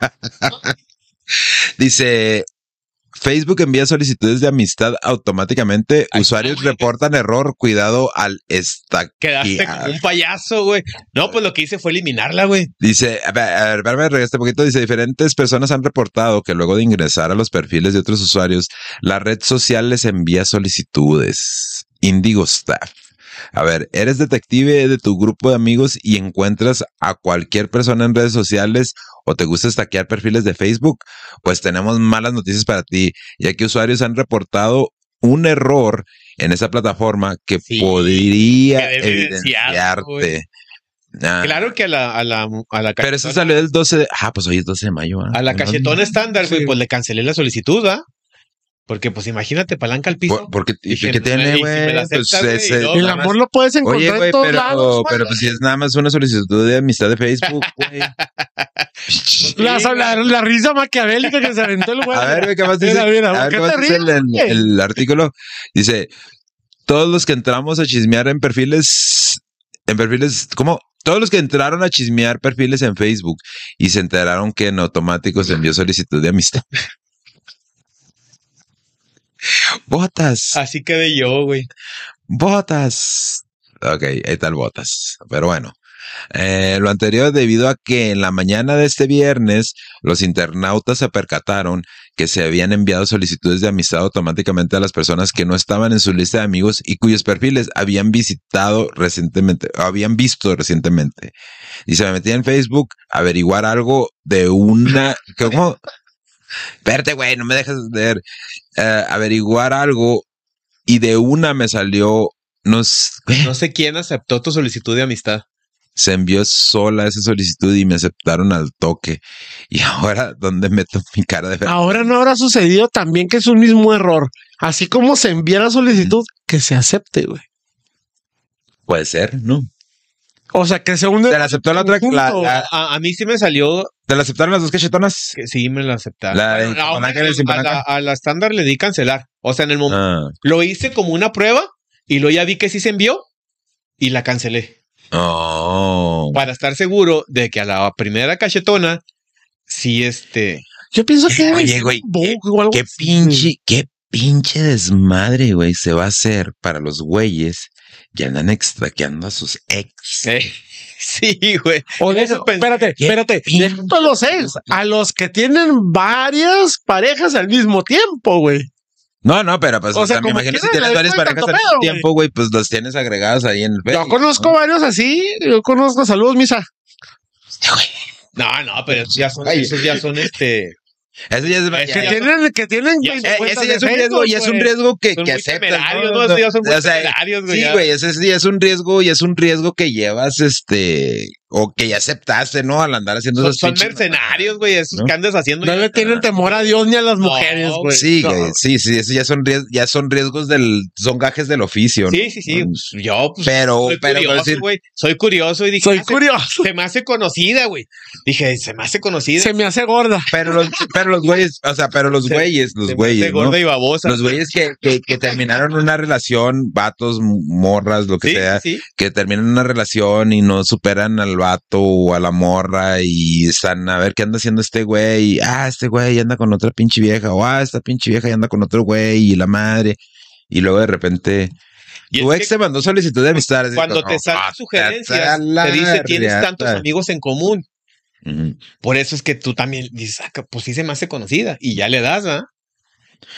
[SPEAKER 5] Dice, Facebook envía solicitudes de amistad automáticamente.
[SPEAKER 4] Ay,
[SPEAKER 5] Usuarios
[SPEAKER 4] no,
[SPEAKER 5] reportan error. Cuidado al estac.
[SPEAKER 4] Quedaste como un payaso, güey. No, pues lo que hice fue eliminarla, güey.
[SPEAKER 5] Dice, a ver, a ver, un poquito. Dice, diferentes personas han reportado que luego de ingresar a los perfiles de otros usuarios, la red social les envía solicitudes. Indigo Staff. A ver, eres detective de tu grupo de amigos y encuentras a cualquier persona en redes sociales o te gusta estaquear perfiles de Facebook, pues tenemos malas noticias para ti, ya que usuarios han reportado un error en esa plataforma que
[SPEAKER 4] Sí,
[SPEAKER 5] podría
[SPEAKER 4] güey.
[SPEAKER 5] evidenciarte. Ah.
[SPEAKER 4] Claro que a la, a la, a la
[SPEAKER 5] Pero eso salió el 12 de. Ah, pues hoy es 12 de mayo. ¿ah?
[SPEAKER 4] a la cachetona estándar, güey,
[SPEAKER 6] Sí.
[SPEAKER 4] pues le cancelé la solicitud, ¿ah? Porque, pues imagínate, palanca al piso.
[SPEAKER 5] Por- porque, ¿y
[SPEAKER 4] Dije,
[SPEAKER 5] ¿qué
[SPEAKER 4] pues,
[SPEAKER 5] tiene,
[SPEAKER 4] si
[SPEAKER 5] güey? Pues
[SPEAKER 6] El
[SPEAKER 5] más-
[SPEAKER 6] amor lo puedes encontrar
[SPEAKER 5] Oye, güey,
[SPEAKER 6] en todos
[SPEAKER 5] pero,
[SPEAKER 6] lados.
[SPEAKER 5] pero pues si es nada más una solicitud de amistad de Facebook, güey.
[SPEAKER 6] La, la, la risa maquiavélica que se aventó el güey.
[SPEAKER 5] A ver, güey, ¿qué más dice?
[SPEAKER 6] Mira, mira,
[SPEAKER 5] a ver,
[SPEAKER 6] ¿qué
[SPEAKER 5] ¿qué más
[SPEAKER 6] te
[SPEAKER 5] dice el, el artículo? Dice, todos los que entramos a chismear en perfiles, en perfiles, ¿cómo? Todos los que entraron a chismear perfiles en Facebook y se enteraron que en automático se envió solicitud de amistad. Botas.
[SPEAKER 4] Así quedé yo, güey.
[SPEAKER 5] Botas. Ok, ahí tal botas. Pero bueno. Eh, lo anterior debido a que en la mañana de este viernes los internautas se percataron que se habían enviado solicitudes de amistad automáticamente a las personas que no estaban en su lista de amigos y cuyos perfiles habían visitado recientemente, habían visto recientemente. Y se me metí en Facebook a averiguar algo de una... ¿Cómo? Espérate, güey, no me dejas leer. Eh, averiguar algo y de una me salió... Nos,
[SPEAKER 4] No sé quién aceptó tu solicitud de amistad.
[SPEAKER 5] se envió sola esa solicitud y me aceptaron al toque. Y ahora, ¿dónde meto mi cara de fe?
[SPEAKER 6] Ahora no habrá sucedido también que es un mismo error. Así como se envía la solicitud, que se acepte, güey.
[SPEAKER 5] Puede ser, ¿no?
[SPEAKER 6] O sea, que se hunde.
[SPEAKER 5] Te la aceptó la otra. La, la-
[SPEAKER 4] A, a mí sí me salió
[SPEAKER 5] ¿Te la aceptaron las dos cachetonas?
[SPEAKER 4] que sí me la aceptaron.
[SPEAKER 5] La de
[SPEAKER 4] a- la,
[SPEAKER 5] palanca.
[SPEAKER 4] a la estándar le di cancelar. O sea, en el momento
[SPEAKER 5] Ah.
[SPEAKER 4] lo hice como una prueba y luego ya vi que sí se envió y la cancelé.
[SPEAKER 5] Oh.
[SPEAKER 4] Para estar seguro de que a la primera cachetona sí este
[SPEAKER 6] Yo pienso que
[SPEAKER 5] Oye, güey, Qué pinche, qué pinche desmadre, güey, se va a hacer para los güeyes que andan extraqueando a sus ex.
[SPEAKER 4] eh, sí, güey.
[SPEAKER 6] O de
[SPEAKER 4] Eso
[SPEAKER 6] espérate, espérate. Deja a los ex, a los que tienen varias parejas al mismo tiempo, güey.
[SPEAKER 5] No, no, pero pues,
[SPEAKER 6] O sea, como
[SPEAKER 5] imagino si tienes varias parejas al mismo tiempo, güey, pues los tienes agregados ahí en el
[SPEAKER 6] Yo
[SPEAKER 5] Facebook,
[SPEAKER 6] conozco
[SPEAKER 5] ¿no?
[SPEAKER 6] varios así. Yo conozco, saludos, misa.
[SPEAKER 4] No, no, pero esos ya son,
[SPEAKER 5] Ay.
[SPEAKER 4] esos ya son este.
[SPEAKER 5] Eso ya es,
[SPEAKER 4] que
[SPEAKER 5] ya-
[SPEAKER 6] tienen, que tienen.
[SPEAKER 4] Ya-
[SPEAKER 5] Eh,
[SPEAKER 6] cuentas
[SPEAKER 5] ese ya es un riesgo, ya es un riesgo que,
[SPEAKER 4] Son
[SPEAKER 5] que
[SPEAKER 4] muy
[SPEAKER 5] aceptas. Sí, güey, ese sí es un riesgo y es un riesgo que llevas, este, o que ya aceptaste, ¿no? Al andar haciendo
[SPEAKER 4] Son,
[SPEAKER 5] esas
[SPEAKER 4] son
[SPEAKER 5] pinches
[SPEAKER 4] mercenarios, güey, esos
[SPEAKER 5] ¿no?
[SPEAKER 4] que andas haciendo.
[SPEAKER 6] No le tienen temor a Dios ni a las mujeres, güey.
[SPEAKER 5] Sí,
[SPEAKER 6] No.
[SPEAKER 5] güey, sí, sí, eso ya son riesgos, ya son riesgos del, son gajes del oficio. ¿no?
[SPEAKER 4] Sí, sí, sí. Yo, pues,
[SPEAKER 5] Pero,
[SPEAKER 4] soy
[SPEAKER 5] pero,
[SPEAKER 4] curioso,
[SPEAKER 5] decir-
[SPEAKER 4] güey. Soy curioso y dije,
[SPEAKER 6] Soy
[SPEAKER 4] "Ah, se-
[SPEAKER 6] curioso.
[SPEAKER 4] Se me hace conocida, güey. Dije, se me hace conocida.
[SPEAKER 6] Se me hace gorda.
[SPEAKER 5] pero los, pero los güeyes, o sea, pero los güeyes, los
[SPEAKER 4] Se me
[SPEAKER 5] güeyes,
[SPEAKER 4] gorda y babosa.
[SPEAKER 5] Los güeyes que, que, que terminaron una relación, vatos, morras, lo que
[SPEAKER 4] sí,
[SPEAKER 5] sea,
[SPEAKER 4] sí.
[SPEAKER 5] que terminan una relación y no superan al vato o a la morra y están a ver qué anda haciendo este güey. y, ah, este güey anda con otra pinche vieja. O ah, esta pinche vieja anda con otro güey y la madre. Y luego de repente
[SPEAKER 4] Y
[SPEAKER 5] tu ex te mandó solicitud de amistad.
[SPEAKER 4] cuando te salen
[SPEAKER 5] "Ah,
[SPEAKER 4] sugerencias, te dice, tienes tantos
[SPEAKER 5] riata".
[SPEAKER 4] amigos en común. Por eso es que tú también dices, ah, pues sí se me hace conocida. Y ya le das, ¿ah?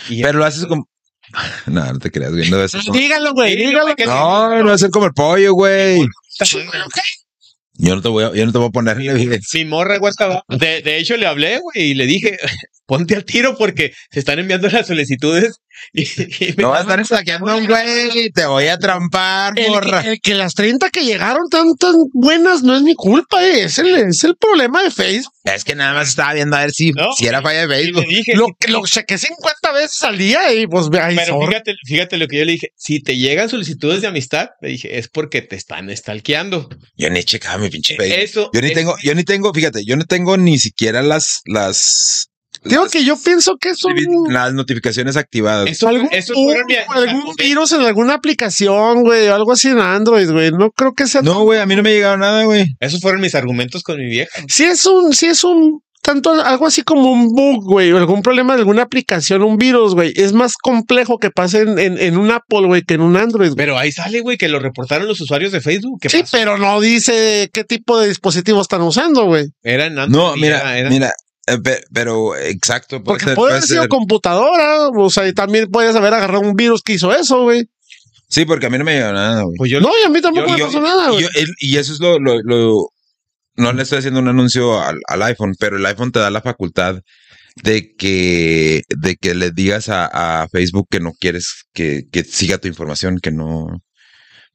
[SPEAKER 5] Pero lo haces como. No, no te creas, debe ser como-
[SPEAKER 6] Dígalo, güey,
[SPEAKER 4] que-
[SPEAKER 5] no, no va a ser como el pollo, güey. Yo no te voy a, yo no te voy a ponerle bien.
[SPEAKER 4] Mi morra, güey, estaba. De, de hecho, le hablé, güey, y le dije, ponte al tiro porque se están enviando las solicitudes. Y, y me-
[SPEAKER 5] No vas a estar a un güey. Te voy a trampar,
[SPEAKER 6] El,
[SPEAKER 5] morra.
[SPEAKER 6] que- el que las 30 que llegaron tan, tan buenas no es mi culpa, eh. es, el, es el problema de Facebook.
[SPEAKER 5] Es que nada más estaba viendo a ver si,
[SPEAKER 4] No.
[SPEAKER 5] si era falla de Facebook.
[SPEAKER 4] dije,
[SPEAKER 6] Lo, que- lo chequé 50 veces al día y pues ve ahí.
[SPEAKER 4] pero
[SPEAKER 6] sorry.
[SPEAKER 4] fíjate, fíjate lo que yo le dije. Si te llegan solicitudes de amistad, le dije, es porque te están stalkeando.
[SPEAKER 5] Yo ni checaba mi pinche Facebook.
[SPEAKER 4] Eso.
[SPEAKER 5] Yo ni
[SPEAKER 4] es-
[SPEAKER 5] tengo, yo ni tengo, fíjate, yo no tengo ni siquiera las, las,
[SPEAKER 6] Digo que yo pienso que es un,
[SPEAKER 5] las notificaciones activadas.
[SPEAKER 4] Eso,
[SPEAKER 6] algún,
[SPEAKER 4] eso fueron mi-
[SPEAKER 6] un- algún virus en alguna aplicación, güey, o algo así en Android, güey. No creo que sea.
[SPEAKER 5] No, güey, a mí no me ha llegado nada, güey.
[SPEAKER 4] Esos fueron mis argumentos con mi vieja.
[SPEAKER 6] Sí es un, sí es un tanto algo así como un bug, güey, o algún problema de alguna aplicación, un virus, güey. Es más complejo que pase en, en, en un Apple, güey, que en un Android. güey.
[SPEAKER 4] Pero ahí sale, güey, que lo reportaron los usuarios de Facebook. ¿Qué
[SPEAKER 6] Sí,
[SPEAKER 4] pasó?
[SPEAKER 6] pero no dice qué tipo de dispositivo están usando, güey.
[SPEAKER 4] Era en Android
[SPEAKER 5] No, mira,
[SPEAKER 4] era- era-
[SPEAKER 5] mira, pero exacto. puede
[SPEAKER 6] Porque
[SPEAKER 5] ser-
[SPEAKER 6] puede haber sido
[SPEAKER 5] ser.
[SPEAKER 6] computadora, o sea, y también puedes haber agarrado un virus que hizo eso, güey.
[SPEAKER 5] Sí, porque a mí no me llegado nada, güey.
[SPEAKER 4] Pues yo
[SPEAKER 6] No, y a mí tampoco
[SPEAKER 5] Yo-
[SPEAKER 6] me
[SPEAKER 5] yo-
[SPEAKER 6] pasó nada,
[SPEAKER 5] Y,
[SPEAKER 6] güey.
[SPEAKER 5] yo- el- y eso es lo, lo, lo- no le estoy haciendo un anuncio al, al iPhone, pero el iPhone te da la facultad de que, de que le digas a, a Facebook que no quieres que, que siga tu información, que no.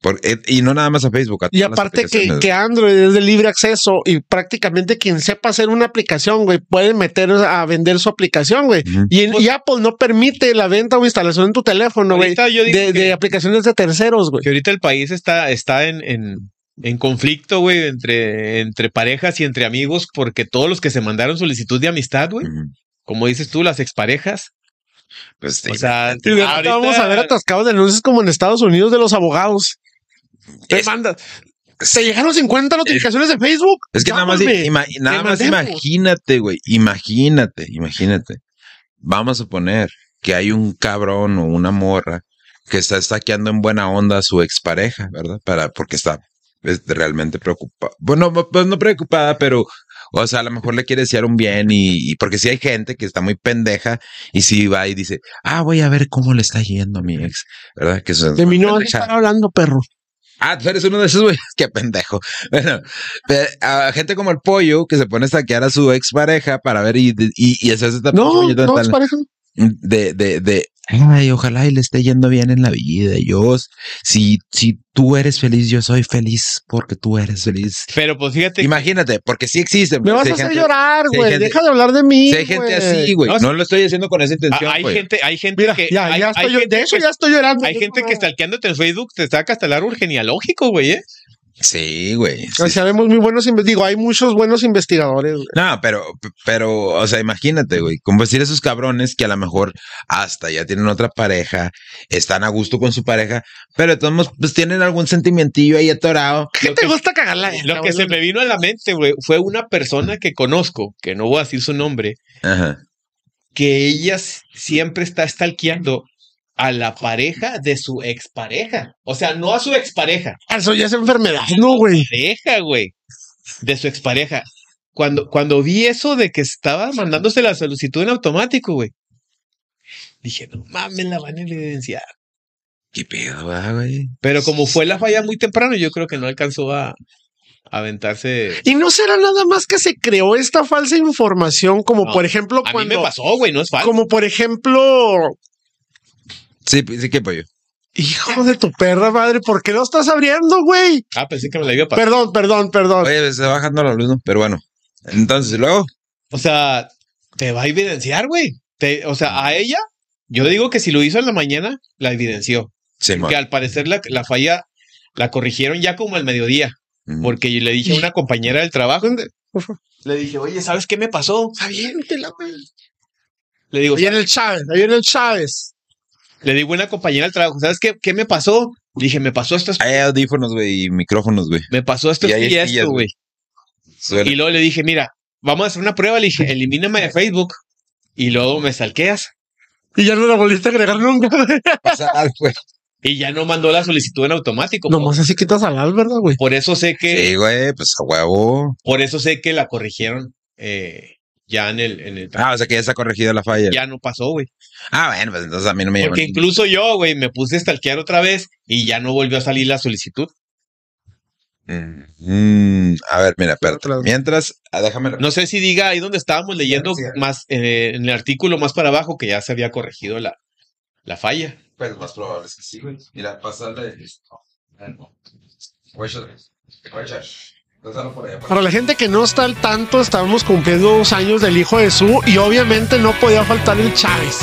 [SPEAKER 5] Por- eh, y no nada más a Facebook. a
[SPEAKER 6] Y aparte que, que Android es de libre acceso y prácticamente quien sepa hacer una aplicación, güey, puede meter a vender su aplicación, güey. Y, Apple no permite la venta o instalación en tu teléfono, güey, de, aplicaciones de terceros, güey.
[SPEAKER 4] que ahorita el país está, está en, en, en conflicto, güey, entre, entre parejas y entre amigos, porque todos los que se mandaron solicitud de amistad, güey, como dices tú, las exparejas.
[SPEAKER 5] Pues sí,
[SPEAKER 4] O sea, ahorita-
[SPEAKER 6] vamos a ver atascados de anuncios como en Estados Unidos de los abogados. Te
[SPEAKER 5] Es-
[SPEAKER 6] mandas. Te llegaron 50 notificaciones de Facebook.
[SPEAKER 5] Es que nada más, ima- nada más imagínate, güey. Imagínate, imagínate. Vamos a suponer que hay un cabrón o una morra que está estaqueando en buena onda a su expareja, ¿verdad? Para, porque está es realmente preocupada. Bueno, pues no preocupada, pero, o sea, a lo mejor le quiere desear un bien y, y porque sí hay gente que está muy pendeja y sí va y dice, ah, voy a ver cómo le está yendo a mi ex, ¿verdad? Que eso es
[SPEAKER 6] De mí no a estar hablando, perro.
[SPEAKER 5] Ah, tú eres uno de esos, güey. Qué pendejo. Bueno, a gente como el pollo que se pone a saquear a su ex pareja para ver y, y, y hacerse esta
[SPEAKER 6] No, no,
[SPEAKER 5] tal-
[SPEAKER 6] es pareja.
[SPEAKER 5] de, de, de, ay, ojalá y le esté yendo bien en la vida. Yo, si, si tú eres feliz, yo soy feliz porque tú eres feliz.
[SPEAKER 4] Pero pues fíjate,
[SPEAKER 5] Imagínate, porque sí existen.
[SPEAKER 6] Me vas a hacer
[SPEAKER 5] gente-
[SPEAKER 6] llorar, güey. Deja de hablar de mí.
[SPEAKER 5] hay gente así, güey.
[SPEAKER 4] No,
[SPEAKER 5] No, lo estoy haciendo con esa
[SPEAKER 4] ah,
[SPEAKER 5] intención,
[SPEAKER 4] hay gente, hay gente
[SPEAKER 6] Mira,
[SPEAKER 4] que,
[SPEAKER 6] ya,
[SPEAKER 4] hay,
[SPEAKER 6] ya estoy, de eso
[SPEAKER 4] que-
[SPEAKER 6] ya estoy llorando.
[SPEAKER 4] hay gente que stalkeándote en Facebook te saca hasta el árbol genealógico, güey, ¿eh?
[SPEAKER 5] Sí, güey. sí,
[SPEAKER 6] O sea, Sabemos muy buenos Digo, hay muchos buenos investigadores. güey.
[SPEAKER 5] No, pero, pero, o sea, imagínate, güey, como decir esos cabrones que a lo mejor hasta ya tienen otra pareja, están a gusto con su pareja, pero de todos modos, pues tienen algún sentimientillo ahí atorado.
[SPEAKER 6] ¿Qué
[SPEAKER 4] Lo
[SPEAKER 6] te
[SPEAKER 4] que-
[SPEAKER 6] gusta cagarla?
[SPEAKER 4] Lo que se me vino a la mente, güey, fue una persona que conozco, que no voy a decir su nombre,
[SPEAKER 5] Ajá.
[SPEAKER 4] que ella siempre está stalkeando a la pareja de su expareja. O sea, no a su expareja,
[SPEAKER 6] Eso ya es enfermedad, no, güey.
[SPEAKER 4] pareja, güey. De su expareja. Cuando, cuando vi eso de que estaba mandándose la solicitud en automático, güey. Dije, no mames, la van a evidenciar.
[SPEAKER 5] ¿Qué pedo, güey?
[SPEAKER 4] Pero como fue la falla muy temprano, yo creo que no alcanzó a, aventarse.
[SPEAKER 6] Y no será nada más que se creó esta falsa información, como
[SPEAKER 4] No,
[SPEAKER 6] por ejemplo
[SPEAKER 4] A mí
[SPEAKER 6] cuando.
[SPEAKER 4] me pasó, güey, no es falso.
[SPEAKER 6] Como por ejemplo,
[SPEAKER 5] Sí, sí, qué pollo.
[SPEAKER 6] Hijo de tu perra madre, ¿por qué no estás abriendo, güey?
[SPEAKER 4] Ah, pensé que me la iba a pasar.
[SPEAKER 6] Perdón, perdón, perdón.
[SPEAKER 5] Oye, se va bajando la luz, ¿no? Pero bueno. Entonces, ¿y luego.
[SPEAKER 4] O sea, te va a evidenciar, güey. Te- O sea, a ella, yo digo que si lo hizo en la mañana, la evidenció.
[SPEAKER 5] Sí,
[SPEAKER 4] Que al parecer la, la falla la corrigieron ya como al mediodía.
[SPEAKER 5] Mm.
[SPEAKER 4] Porque yo le dije a una compañera del trabajo, le dije, oye, ¿sabes qué me pasó?
[SPEAKER 6] Aviéntela, güey.
[SPEAKER 4] Le digo,
[SPEAKER 6] Ahí en el Chávez, ahí en el Chávez.
[SPEAKER 4] Le digo a una compañera del trabajo, ¿sabes qué, qué me pasó? Le dije, me pasó esto,
[SPEAKER 5] Hay audífonos, güey, y micrófonos, güey.
[SPEAKER 4] me pasó esto
[SPEAKER 5] Y
[SPEAKER 4] y esto,
[SPEAKER 5] güey.
[SPEAKER 4] Y luego le dije, mira, vamos a hacer una prueba. Le dije, elimíname de Facebook. Y luego me salqueas.
[SPEAKER 6] Y ya no la volviste a agregar nunca, güey.
[SPEAKER 5] Pasa algo, güey.
[SPEAKER 4] Y ya no mandó la solicitud en automático.
[SPEAKER 6] Nomás así quitas al Al, ¿verdad, güey?
[SPEAKER 4] Por eso sé que,
[SPEAKER 5] Sí, güey, pues a huevo.
[SPEAKER 4] por eso sé que la corrigieron eh, ya en el, en el
[SPEAKER 5] Ah, o sea que ya está corregida la falla.
[SPEAKER 4] ya no pasó, güey.
[SPEAKER 5] Ah, bueno, pues entonces a mí no me
[SPEAKER 4] Porque incluso yo, güey, me puse a stalkear otra vez y ya no volvió a salir la solicitud.
[SPEAKER 5] Mm, mm, a ver, mira, espérate. Mientras, ah, déjame.
[SPEAKER 4] No sé si diga ahí donde estábamos leyendo
[SPEAKER 5] Sí, sí.
[SPEAKER 4] más eh, en el artículo más para abajo que ya se había corregido la, la falla.
[SPEAKER 5] Pues más probable es que sí, güey. Mira, pásale.
[SPEAKER 6] Para la gente que no está al tanto, estábamos cumpliendo dos años del hijo de Su y obviamente no podía faltar el Chávez.